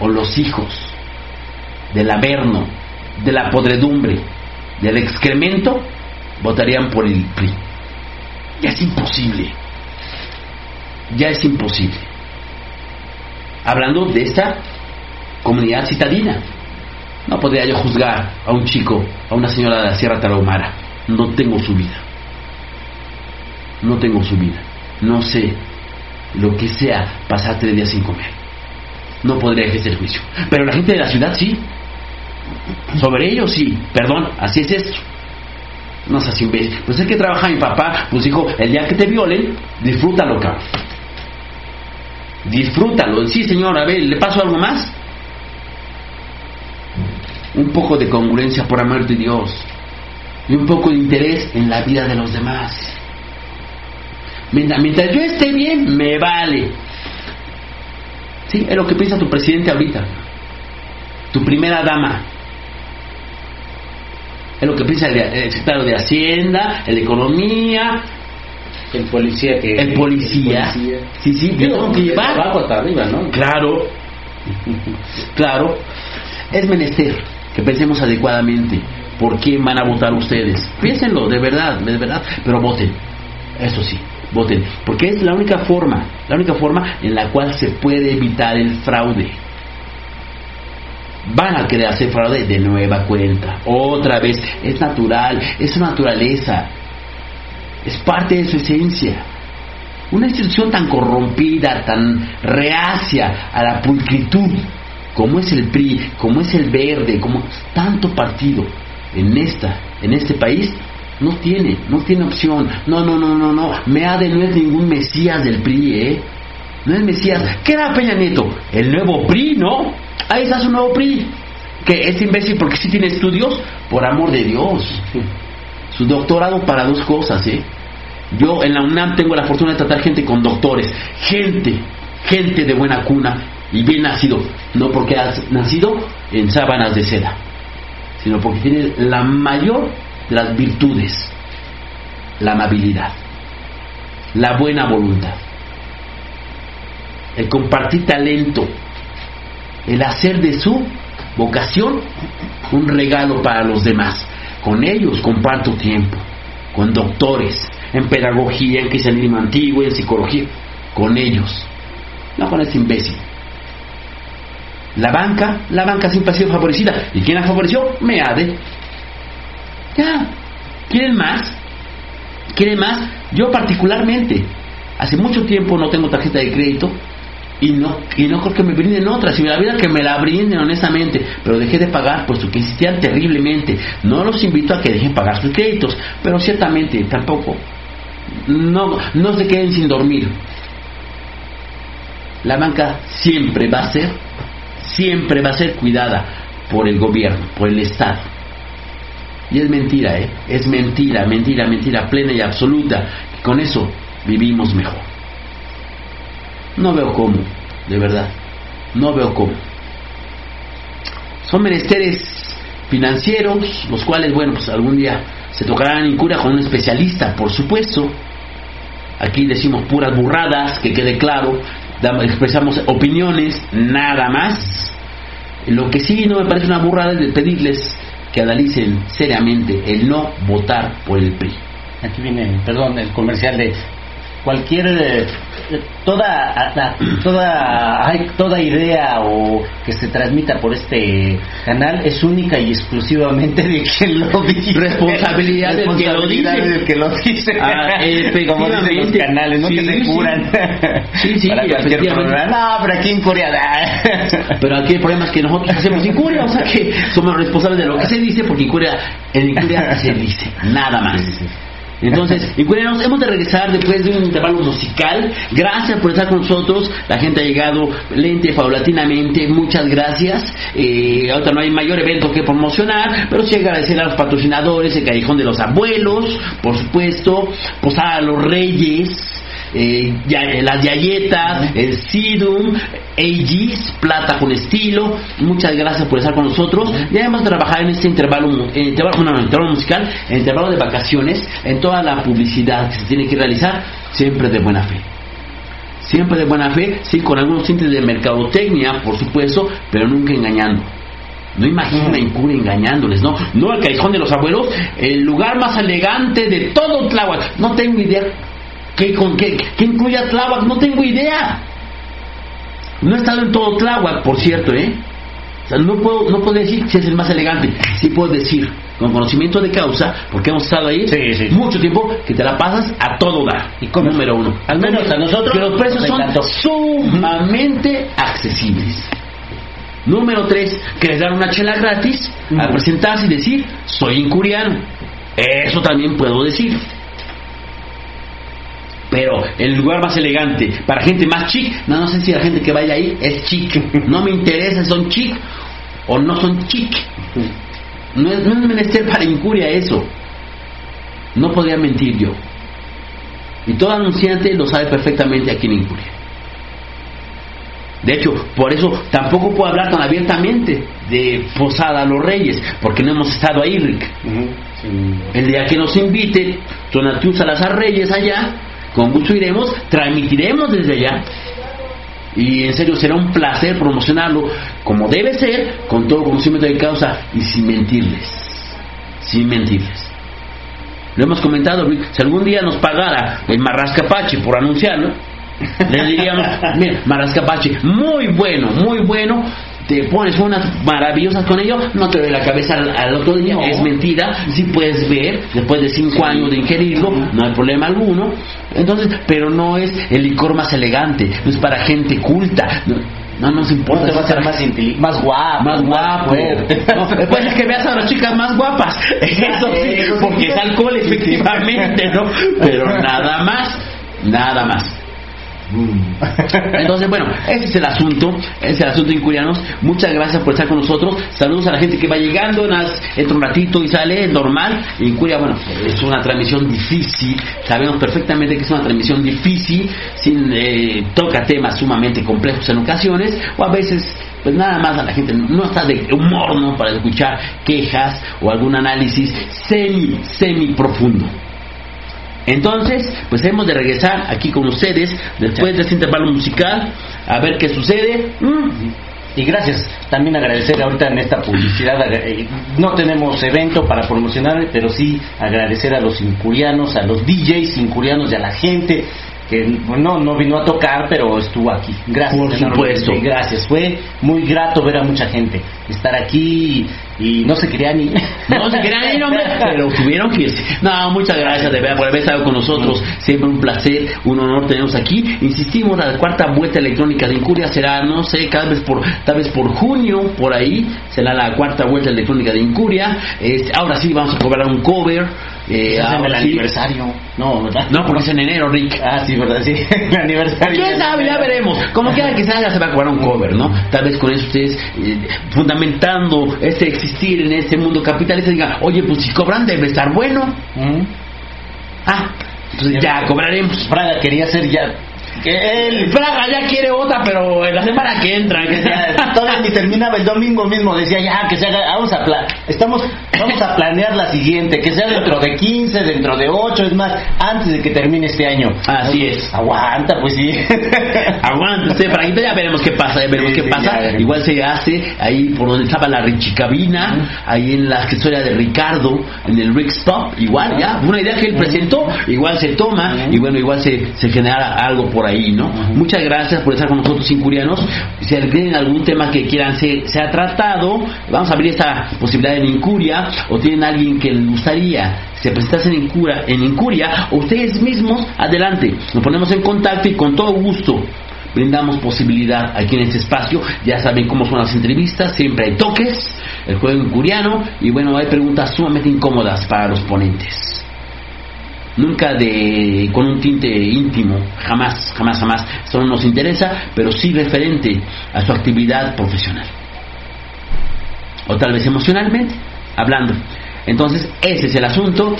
o los hijos del averno, de la podredumbre, del excremento, votarían por el PRI. Ya es imposible. Ya es imposible. Hablando de esta comunidad citadina. No podría yo juzgar a un chico, a una señora de la Sierra Tarahumara. No tengo su vida. No tengo su vida. No sé lo que sea pasar tres días sin comer. No podría ejercer juicio. Pero la gente de la ciudad sí. Sobre ellos sí. Perdón, así es esto. No sé si Pues es que trabaja mi papá. Pues dijo, el día que te violen, disfrútalo, cabrón. Disfrútalo. Sí, señor, a ver, ¿le paso algo más? Un poco de congruencia por amor de Dios. Y un poco de interés en la vida de los demás. Mientras, mientras yo esté bien, me vale. Sí, es lo que piensa tu presidente ahorita. Tu primera dama. Es lo que piensa el, el secretario de Hacienda, el de Economía, El policía que... el policía. Sí, sí, yo tengo que llevar. abajo hasta arriba, ¿no? Claro, claro. Es menester que pensemos adecuadamente por quién van a votar ustedes. Piénsenlo, de verdad, de verdad, pero voten. Eso sí, voten. Porque es la única forma, la única forma en la cual se puede evitar el fraude. Van a querer hacer fraude de nueva cuenta. Otra vez, es natural, es su naturaleza. Es parte de su esencia. Una institución tan corrompida, tan reacia a la pulcritud, como es el PRI, como es el Verde, como tanto partido en esta, en este país, no tiene, no tiene opción. No, no, no, no, no. Meade no es ningún mesías del PRI, ¿eh? No es mesías. ¿Qué era Peña Nieto? El nuevo PRI, ¿no? Ahí está su nuevo PRI. Que es imbécil porque sí tiene estudios, por amor de Dios. Su doctorado para dos cosas, ¿eh? Yo en la UNAM tengo la fortuna de tratar gente con doctores, gente, gente de buena cuna y bien nacido, no porque has nacido en sábanas de seda, sino porque tiene la mayor las virtudes, la amabilidad, la buena voluntad, el compartir talento, el hacer de su vocación un regalo para los demás. Con ellos comparto tiempo, con doctores, en pedagogía, en cristianismo antiguo, en psicología, con ellos, no con ese imbécil. La banca, la banca siempre ha sido favorecida. ¿Y quién la favoreció? Meade. Ya. ¿Quieren más? ¿Quieren más? Yo particularmente, hace mucho tiempo no tengo tarjeta de crédito y no, y no creo que me brinden otra. Si me la vida que me la brinden honestamente, pero dejé de pagar puesto que insistían terriblemente. No los invito a que dejen pagar sus créditos, pero ciertamente tampoco. No, no se queden sin dormir. La banca siempre va a ser, siempre va a ser cuidada por el gobierno, por el Estado. Y es mentira, ¿eh? Es mentira, mentira, mentira plena y absoluta. Con eso vivimos mejor. No veo cómo, de verdad. No veo cómo. Son menesteres financieros, los cuales, bueno, pues algún día se tocarán en cura con un especialista, por supuesto. Aquí decimos puras burradas, que quede claro, expresamos opiniones, nada más. Lo que sí no me parece una burrada es de pedirles que analicen seriamente el no votar por el PRI. Aquí viene, perdón, el comercial de cualquier eh, toda a- toda hay toda idea o que se transmita por este canal es única y exclusivamente de quien lo dice. Responsabilidad del que lo dice. Del que lo dice. Ah, como dicen los canales no que Sí, se sí. curan. Sí, sí, para cualquier no pero aquí en Corea Pero aquí el problema es que nosotros hacemos incuria, o sea que somos responsables de lo que se dice, porque incuria, en incuria se dice, nada más. Entonces, incurianos, hemos de regresar después de un intervalo musical. Gracias por estar con nosotros. La gente ha llegado lente, paulatinamente. Muchas gracias. Eh, ahorita no hay mayor evento que promocionar, pero sí agradecer a los patrocinadores, el Callejón de los Abuelos, por supuesto, Posada a los Reyes, eh, eh, las Yayetas, el Sidum, AGs, Plata con Estilo. Muchas gracias por estar con nosotros. Ya hemos trabajado en este intervalo, eh, intervalo, no, intervalo musical, en intervalo de vacaciones, en toda la publicidad que se tiene que realizar, siempre de buena fe. Siempre de buena fe, sí, con algunos tintes de mercadotecnia, por supuesto, pero nunca engañando. No imaginen una incuria engañándoles, ¿no? No, el Callejón de los Abuelos, el lugar más elegante de todo Tláhuac. No tengo idea ¿Qué, con qué, qué incluye a Tláhuac? No tengo idea. No he estado en todo Tláhuac, por cierto, ¿eh? O sea, no puedo, no puedo decir si es el más elegante. Sí puedo decir, con conocimiento de causa, porque hemos estado ahí Sí, sí. mucho tiempo, que te la pasas a todo dar. ¿Y cómo? Número uno. Al menos a nosotros Que los precios son sumamente accesibles. Número tres, que les dan una chela gratis al presentarse y decir, soy incuriano. Eso también puedo decir. Pero el lugar más elegante, para gente más chic, no, no sé si la gente que vaya ahí es chic. No me interesa si son chic o no son chic. No es, no es menester para incuria eso. No podría mentir yo. Y todo anunciante lo sabe perfectamente aquí en Incuria. De hecho, por eso tampoco puedo hablar tan abiertamente de Posada a los Reyes, porque no hemos estado ahí, Rick. El día que nos invite Donatiu Salazar Reyes allá, con gusto iremos, transmitiremos desde allá. Y en serio, será un placer promocionarlo como debe ser, con todo conocimiento de causa y sin mentirles. Sin mentirles. Lo hemos comentado, si algún día nos pagara el Marrascapache por anunciarlo, le diríamos, mira, Marrascapache, muy bueno, muy bueno, te pones unas maravillosas con ello, no te doy la cabeza al, otro día, es mentira, si puedes ver, después de cinco años de ingerirlo, no hay problema alguno, entonces, pero no es el licor más elegante, no es para gente culta, no nos importa. va a ser más más guapo. Más guapo. No, puede ser que veas a las chicas más guapas. Eso sí, porque es alcohol, efectivamente, ¿no? Pero nada más, nada más. Entonces, bueno, ese es el asunto, ese es el asunto incurianos. Muchas gracias por estar con nosotros. Saludos a la gente que va llegando, entra un ratito y sale, normal. Incuria, bueno, es una transmisión difícil, sabemos perfectamente que es una transmisión difícil, sin eh, toca temas sumamente complejos en ocasiones, o a veces pues nada más a la gente no está de humor ¿no? para escuchar quejas o algún análisis semi semi profundo entonces, pues hemos de regresar aquí con ustedes después de este intervalo musical a ver qué sucede. Mm. Y gracias, también agradecer ahorita en esta publicidad, eh, no tenemos evento para promocionar, pero sí agradecer a los incurianos, a los DJs incurianos y a la gente que no, no vino a tocar, pero estuvo aquí. Gracias. Por supuesto. Gracias. Fue muy grato ver a mucha gente estar aquí y no se querían ni no se querían ni hombre. Pero tuvieron que irse no muchas gracias de verdad por haber estado con nosotros. Siempre un placer un honor tenemos aquí. Insistimos la cuarta vuelta electrónica de Incuria será no sé cada vez por tal vez por junio por ahí será la cuarta vuelta electrónica de Incuria. Este, ahora sí vamos a cobrar un cover eh, en el aniversario. No verdad no porque es en enero Rick. Ah sí verdad sí el aniversario quién sabe ya veremos. Como quiera que salga se va a cobrar un cover no tal vez con eso ustedes eh, fundamentando este existir en este mundo capitalista digan, oye, pues si cobran debe estar bueno. Mm. Ah, entonces ya cobraremos. Fraga quería ser ya el Fraga ya quiere otra, pero en la semana que entra. Que Todavía ni terminaba el domingo mismo. Decía ya que se haga. Vamos a, estamos, vamos a planear la siguiente. Que sea dentro de 15, dentro de 8. Es más, antes de que termine este año. Así es. Aguanta, pues sí. Aguanta, usted, Ya veremos qué pasa. Ya veremos qué pasa. Igual se hace ahí por donde estaba la Richicabina. Ahí en la historia de Ricardo. En el Rick Stop. Igual, ya. Una idea que él presentó. Igual se toma. Y bueno, igual se, se genera algo por ahí, ¿no? Muchas gracias por estar con nosotros, incurianos. Si tienen algún tema que quieran ser, ha tratado, vamos a abrir esta posibilidad en Incuria, o tienen alguien que les gustaría se presentase en Incuria, en Incuria, o ustedes mismos, adelante, nos ponemos en contacto y con todo gusto brindamos posibilidad aquí en este espacio. Ya saben cómo son las entrevistas, siempre hay toques, el juego incuriano y bueno, hay preguntas sumamente incómodas para los ponentes nunca de con un tinte íntimo, jamás, jamás, jamás. Eso no nos interesa, pero sí referente a su actividad profesional. O tal vez emocionalmente, hablando. Entonces, ese es el asunto.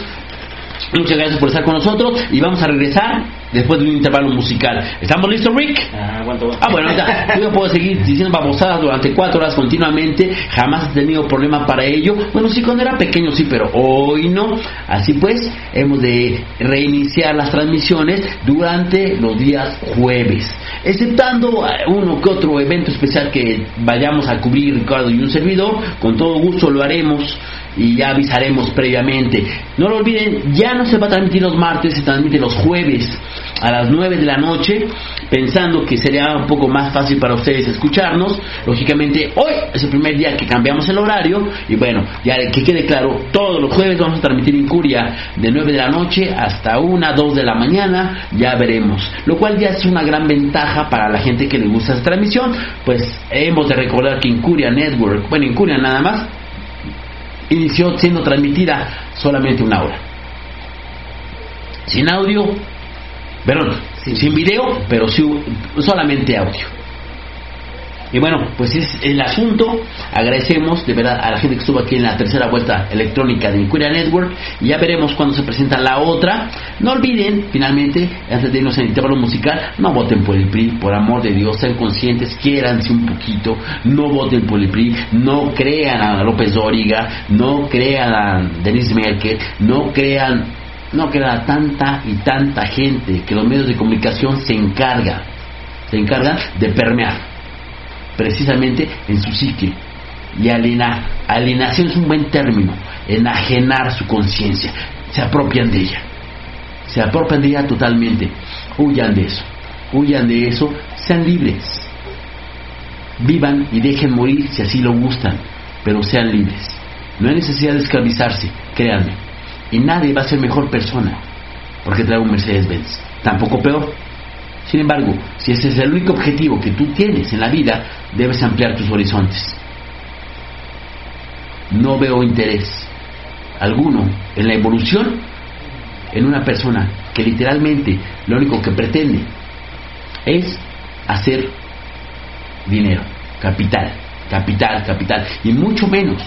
Muchas gracias por estar con nosotros y vamos a regresar después de un intervalo musical. ¿Estamos listos, Rick? Ah. Ah, bueno, yo puedo seguir diciendo babosadas durante cuatro horas continuamente. Jamás he tenido problema para ello. Bueno, sí, cuando era pequeño sí, pero hoy no. Así pues, hemos de reiniciar las transmisiones durante los días jueves. Exceptando uno que otro evento especial que vayamos a cubrir Ricardo y un servidor, con todo gusto lo haremos y ya avisaremos previamente. No lo olviden, ya no se va a transmitir los martes, se transmite los jueves a las 9 de la noche, pensando que sería un poco más fácil para ustedes escucharnos. Lógicamente, hoy es el primer día que cambiamos el horario y bueno, ya que quede claro, todos los jueves vamos a transmitir en Curia de 9 de la noche hasta 1, 2 de la mañana, ya veremos. Lo cual ya es una gran ventaja para la gente que le gusta esta transmisión, pues hemos de recordar que Incuria Network, bueno, Incuria nada más, inició siendo transmitida solamente una hora. Sin audio, perdón, sin video, pero sí, solamente audio. Y bueno, pues es el asunto. Agradecemos de verdad a la gente que estuvo aquí en la tercera vuelta electrónica de Inquiria Network. Y ya veremos cuando se presenta la otra. No olviden, finalmente, antes de irnos en intervalo musical, no voten por el PRI, por amor de Dios, sean conscientes, quiéranse un poquito, no voten por el PRI, no crean a López Dóriga, no crean a Denise Merkel, no crean, no crean a tanta y tanta gente que los medios de comunicación se encargan, se encargan de permear precisamente en su psique. Y alienar, alienación es un buen término, enajenar su conciencia, se apropian de ella, se apropian de ella totalmente, huyan de eso, huyan de eso, sean libres, vivan y dejen morir si así lo gustan, pero sean libres. No hay necesidad de esclavizarse, créanme, y nadie va a ser mejor persona porque trae un Mercedes-Benz, tampoco peor. Sin embargo, si ese es el único objetivo que tú tienes en la vida, debes ampliar tus horizontes. No veo interés alguno en la evolución en una persona que literalmente lo único que pretende es hacer dinero, capital, capital, capital, y mucho menos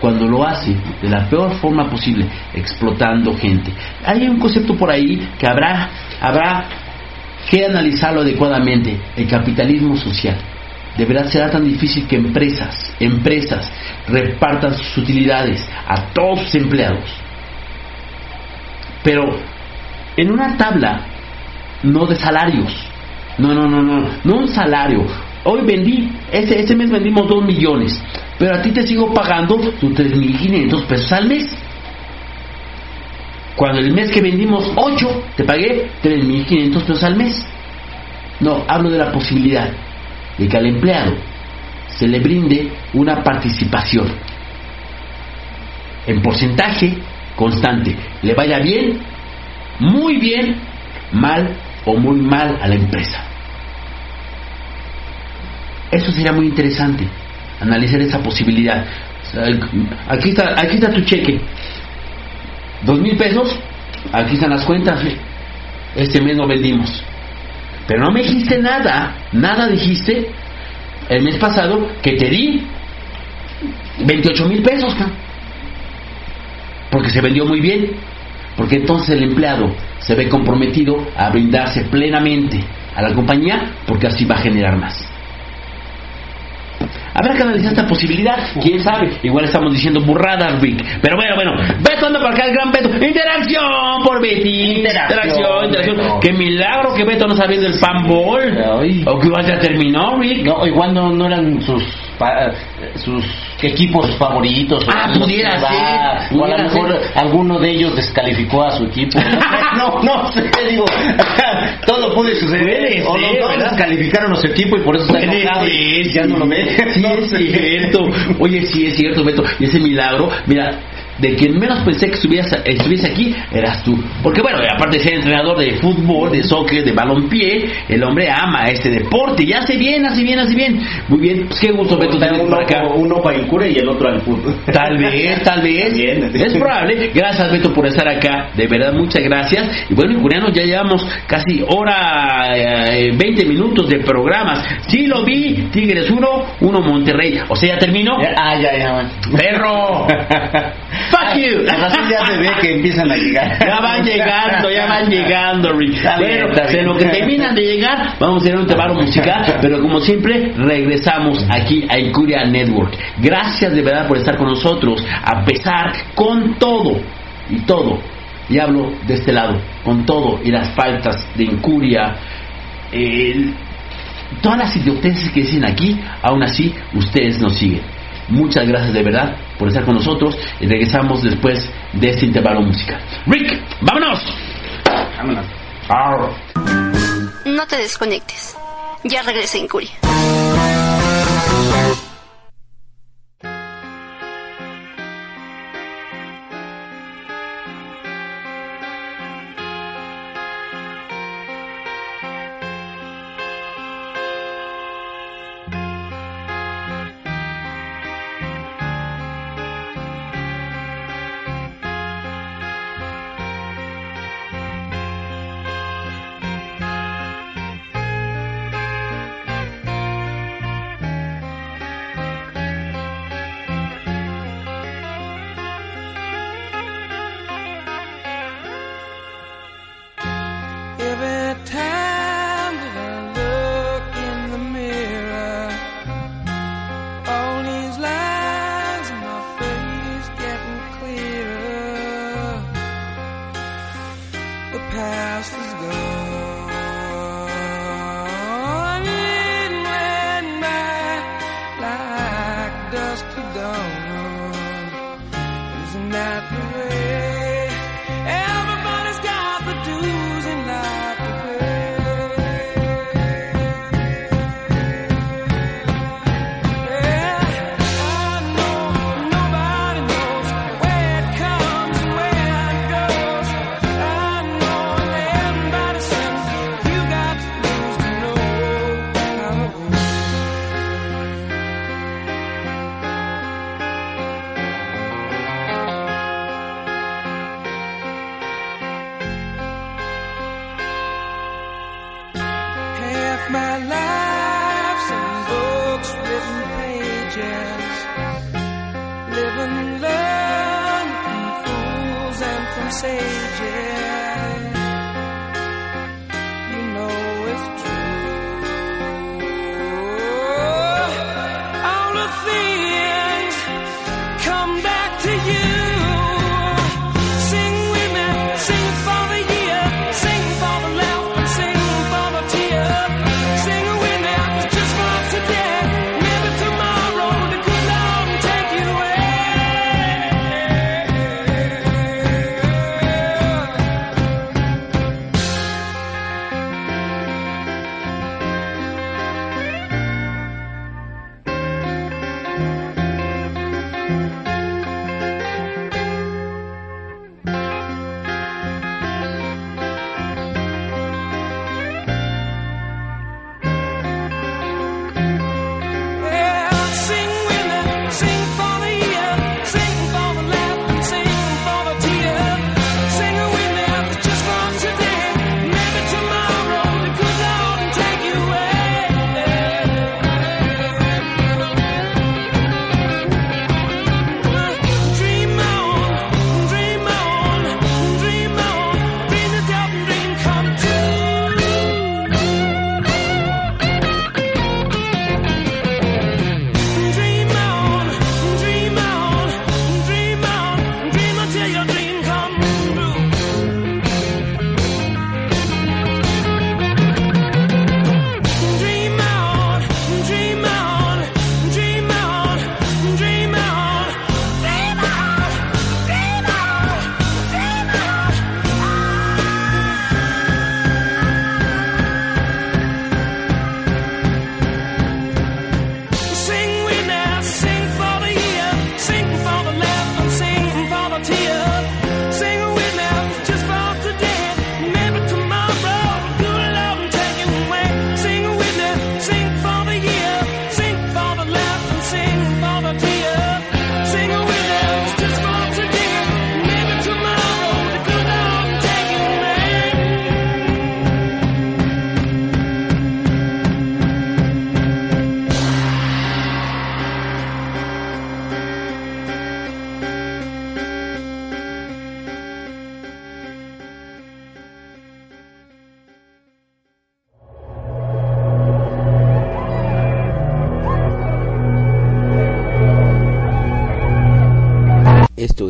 cuando lo hace de la peor forma posible, explotando gente. Hay un concepto por ahí que habrá, habrá que analizarlo adecuadamente, el capitalismo social. De verdad será tan difícil que empresas, empresas repartan sus utilidades a todos sus empleados. Pero en una tabla, no de salarios. No, no, no, no, no un salario. Hoy vendí, ese, ese mes vendimos dos millones, pero a ti te sigo pagando tus 3.500 pesos al mes. Cuando el mes que vendimos 8, te pagué 3.500 pesos al mes. No, hablo de la posibilidad de que al empleado se le brinde una participación en porcentaje constante. Le vaya bien, muy bien, mal o muy mal a la empresa. Eso sería muy interesante, analizar esa posibilidad. Aquí está, aquí está tu cheque dos mil pesos, aquí están las cuentas, este mes no vendimos. Pero no me dijiste nada, nada dijiste el mes pasado que te di 28 mil pesos, porque se vendió muy bien, porque entonces el empleado se ve comprometido a brindarse plenamente a la compañía porque así va a generar más. Habrá que analizar esta posibilidad, quién sabe. Igual estamos diciendo burradas, Rick. Pero bueno, bueno. Beto anda por acá, el gran Beto. Interacción por Betty. Interacción, interacción. Qué milagro que Beto no sabiendo el panball. O que igual ya terminó, Rick. No, igual no, no eran sus sus equipos favoritos. Ah, pudiera ser. O a lo mejor alguno de ellos descalificó a su equipo. no, no sé, digo. todo puede suceder. o los dos descalificaron a su equipo y por eso está enojado ya no lo ve. Sí, es cierto. Oye, sí es cierto, Beto. Y ese milagro, mira, de quien menos pensé que estuviese, estuviese aquí eras tú. Porque bueno, aparte de ser entrenador de fútbol, de soccer, de balompié, el hombre ama este deporte y hace bien, hace bien, hace bien. Muy bien, pues qué gusto Beto tenerte por acá. Uno para el cura y el otro al fútbol. Tal vez, tal vez. es probable. Gracias Beto por estar acá. De verdad, muchas gracias. Y bueno, Curianos, ya llevamos casi hora, eh, 20 minutos de programas. Sí lo vi, Tigres 1, 1 Monterrey. O sea, ya terminó. Ah, ya, ya. Perro. Fuck you. ya se ve que empiezan a llegar. Ya van llegando, ya van llegando, Rick. Bueno, de lo que terminan de llegar, vamos a tener un tebaro musical, pero como siempre, regresamos aquí a Incuria Network. Gracias de verdad por estar con nosotros, a pesar con todo y todo. Y hablo de este lado, con todo y las faltas de incuria, todas las idioteces que dicen aquí, aún así ustedes nos siguen. Muchas gracias de verdad por estar con nosotros y regresamos después de este intervalo musical. Rick, vámonos. Vámonos. No te desconectes. Ya regresé en Curia.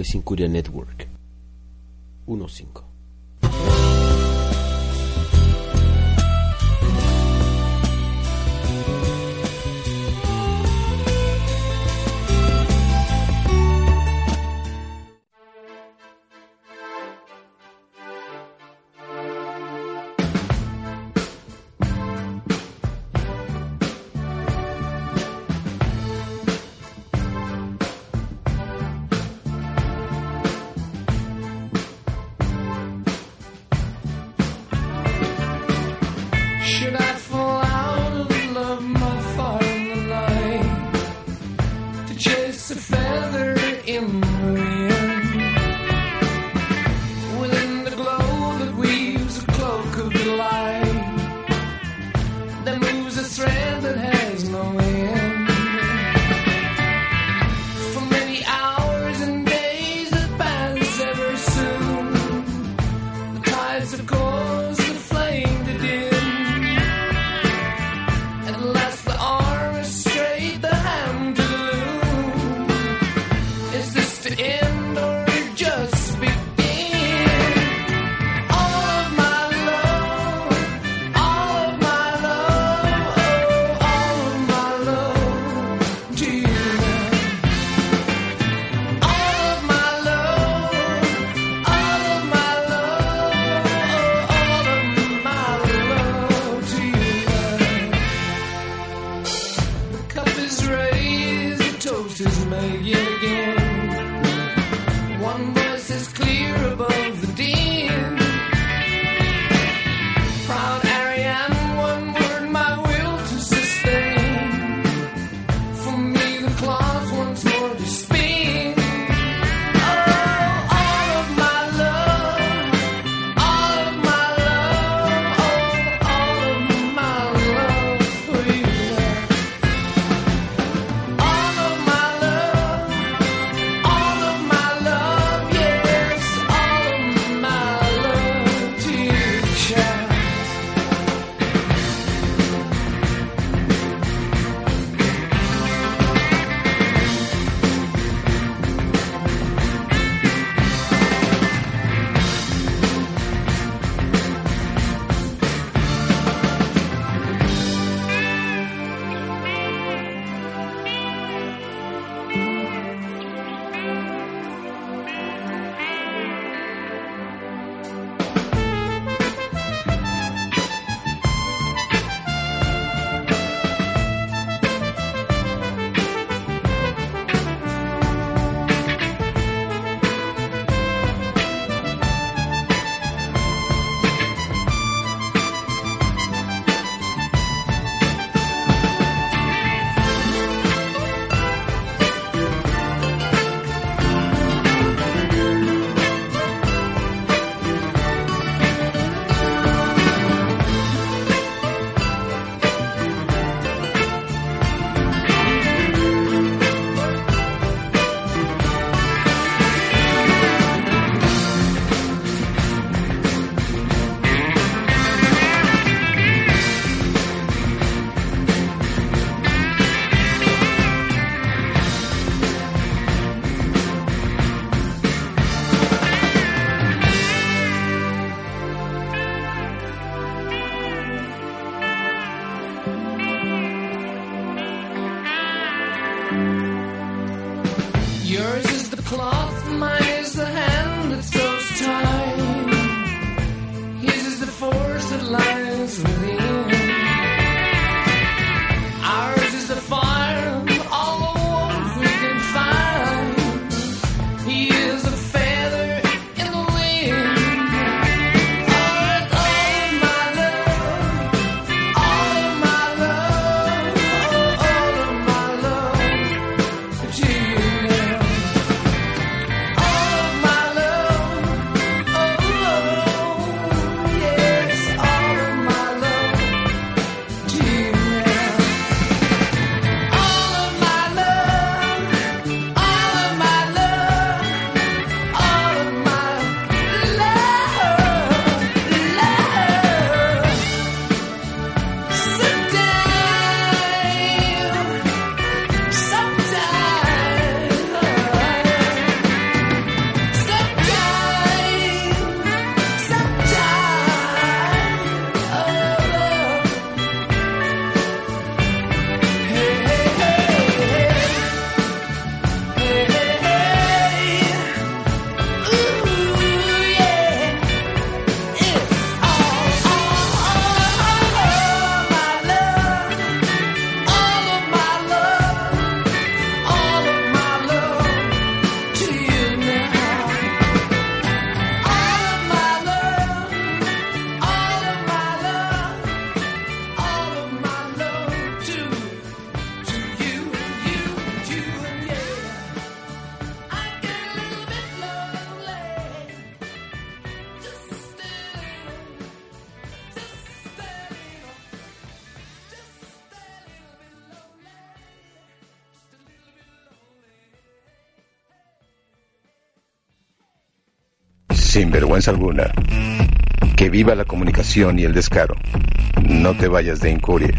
Es Incuria Network vergüenza alguna. Que viva la comunicación y el descaro. No te vayas de incuria.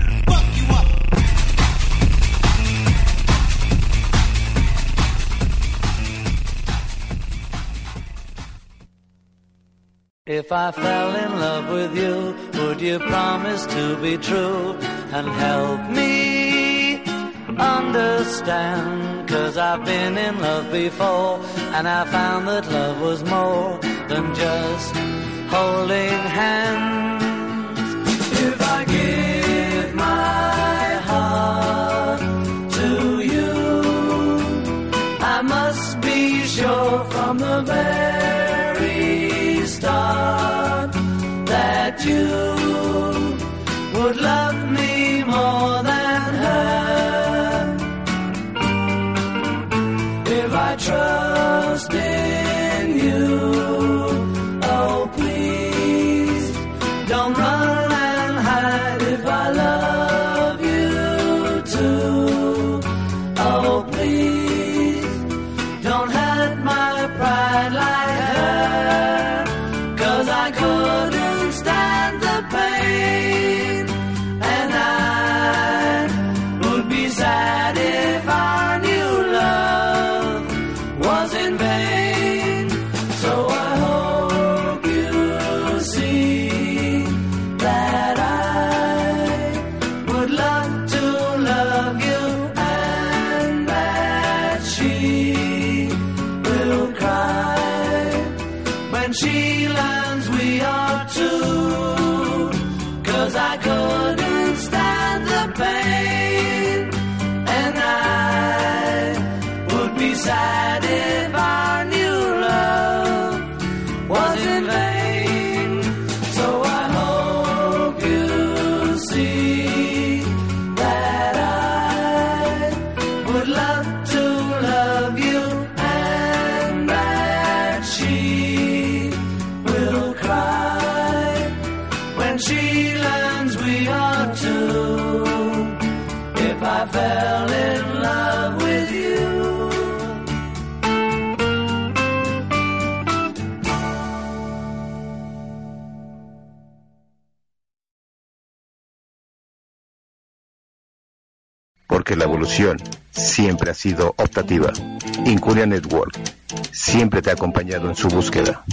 If I fell in love with you, would you promise to be true and help me understand? Cause I've been in love before and I found that love was more than just holding hands. If I give my heart to you, I must be sure from the very start that you would love me more than. siempre ha sido optativa. Incuria Network siempre te ha acompañado en su búsqueda.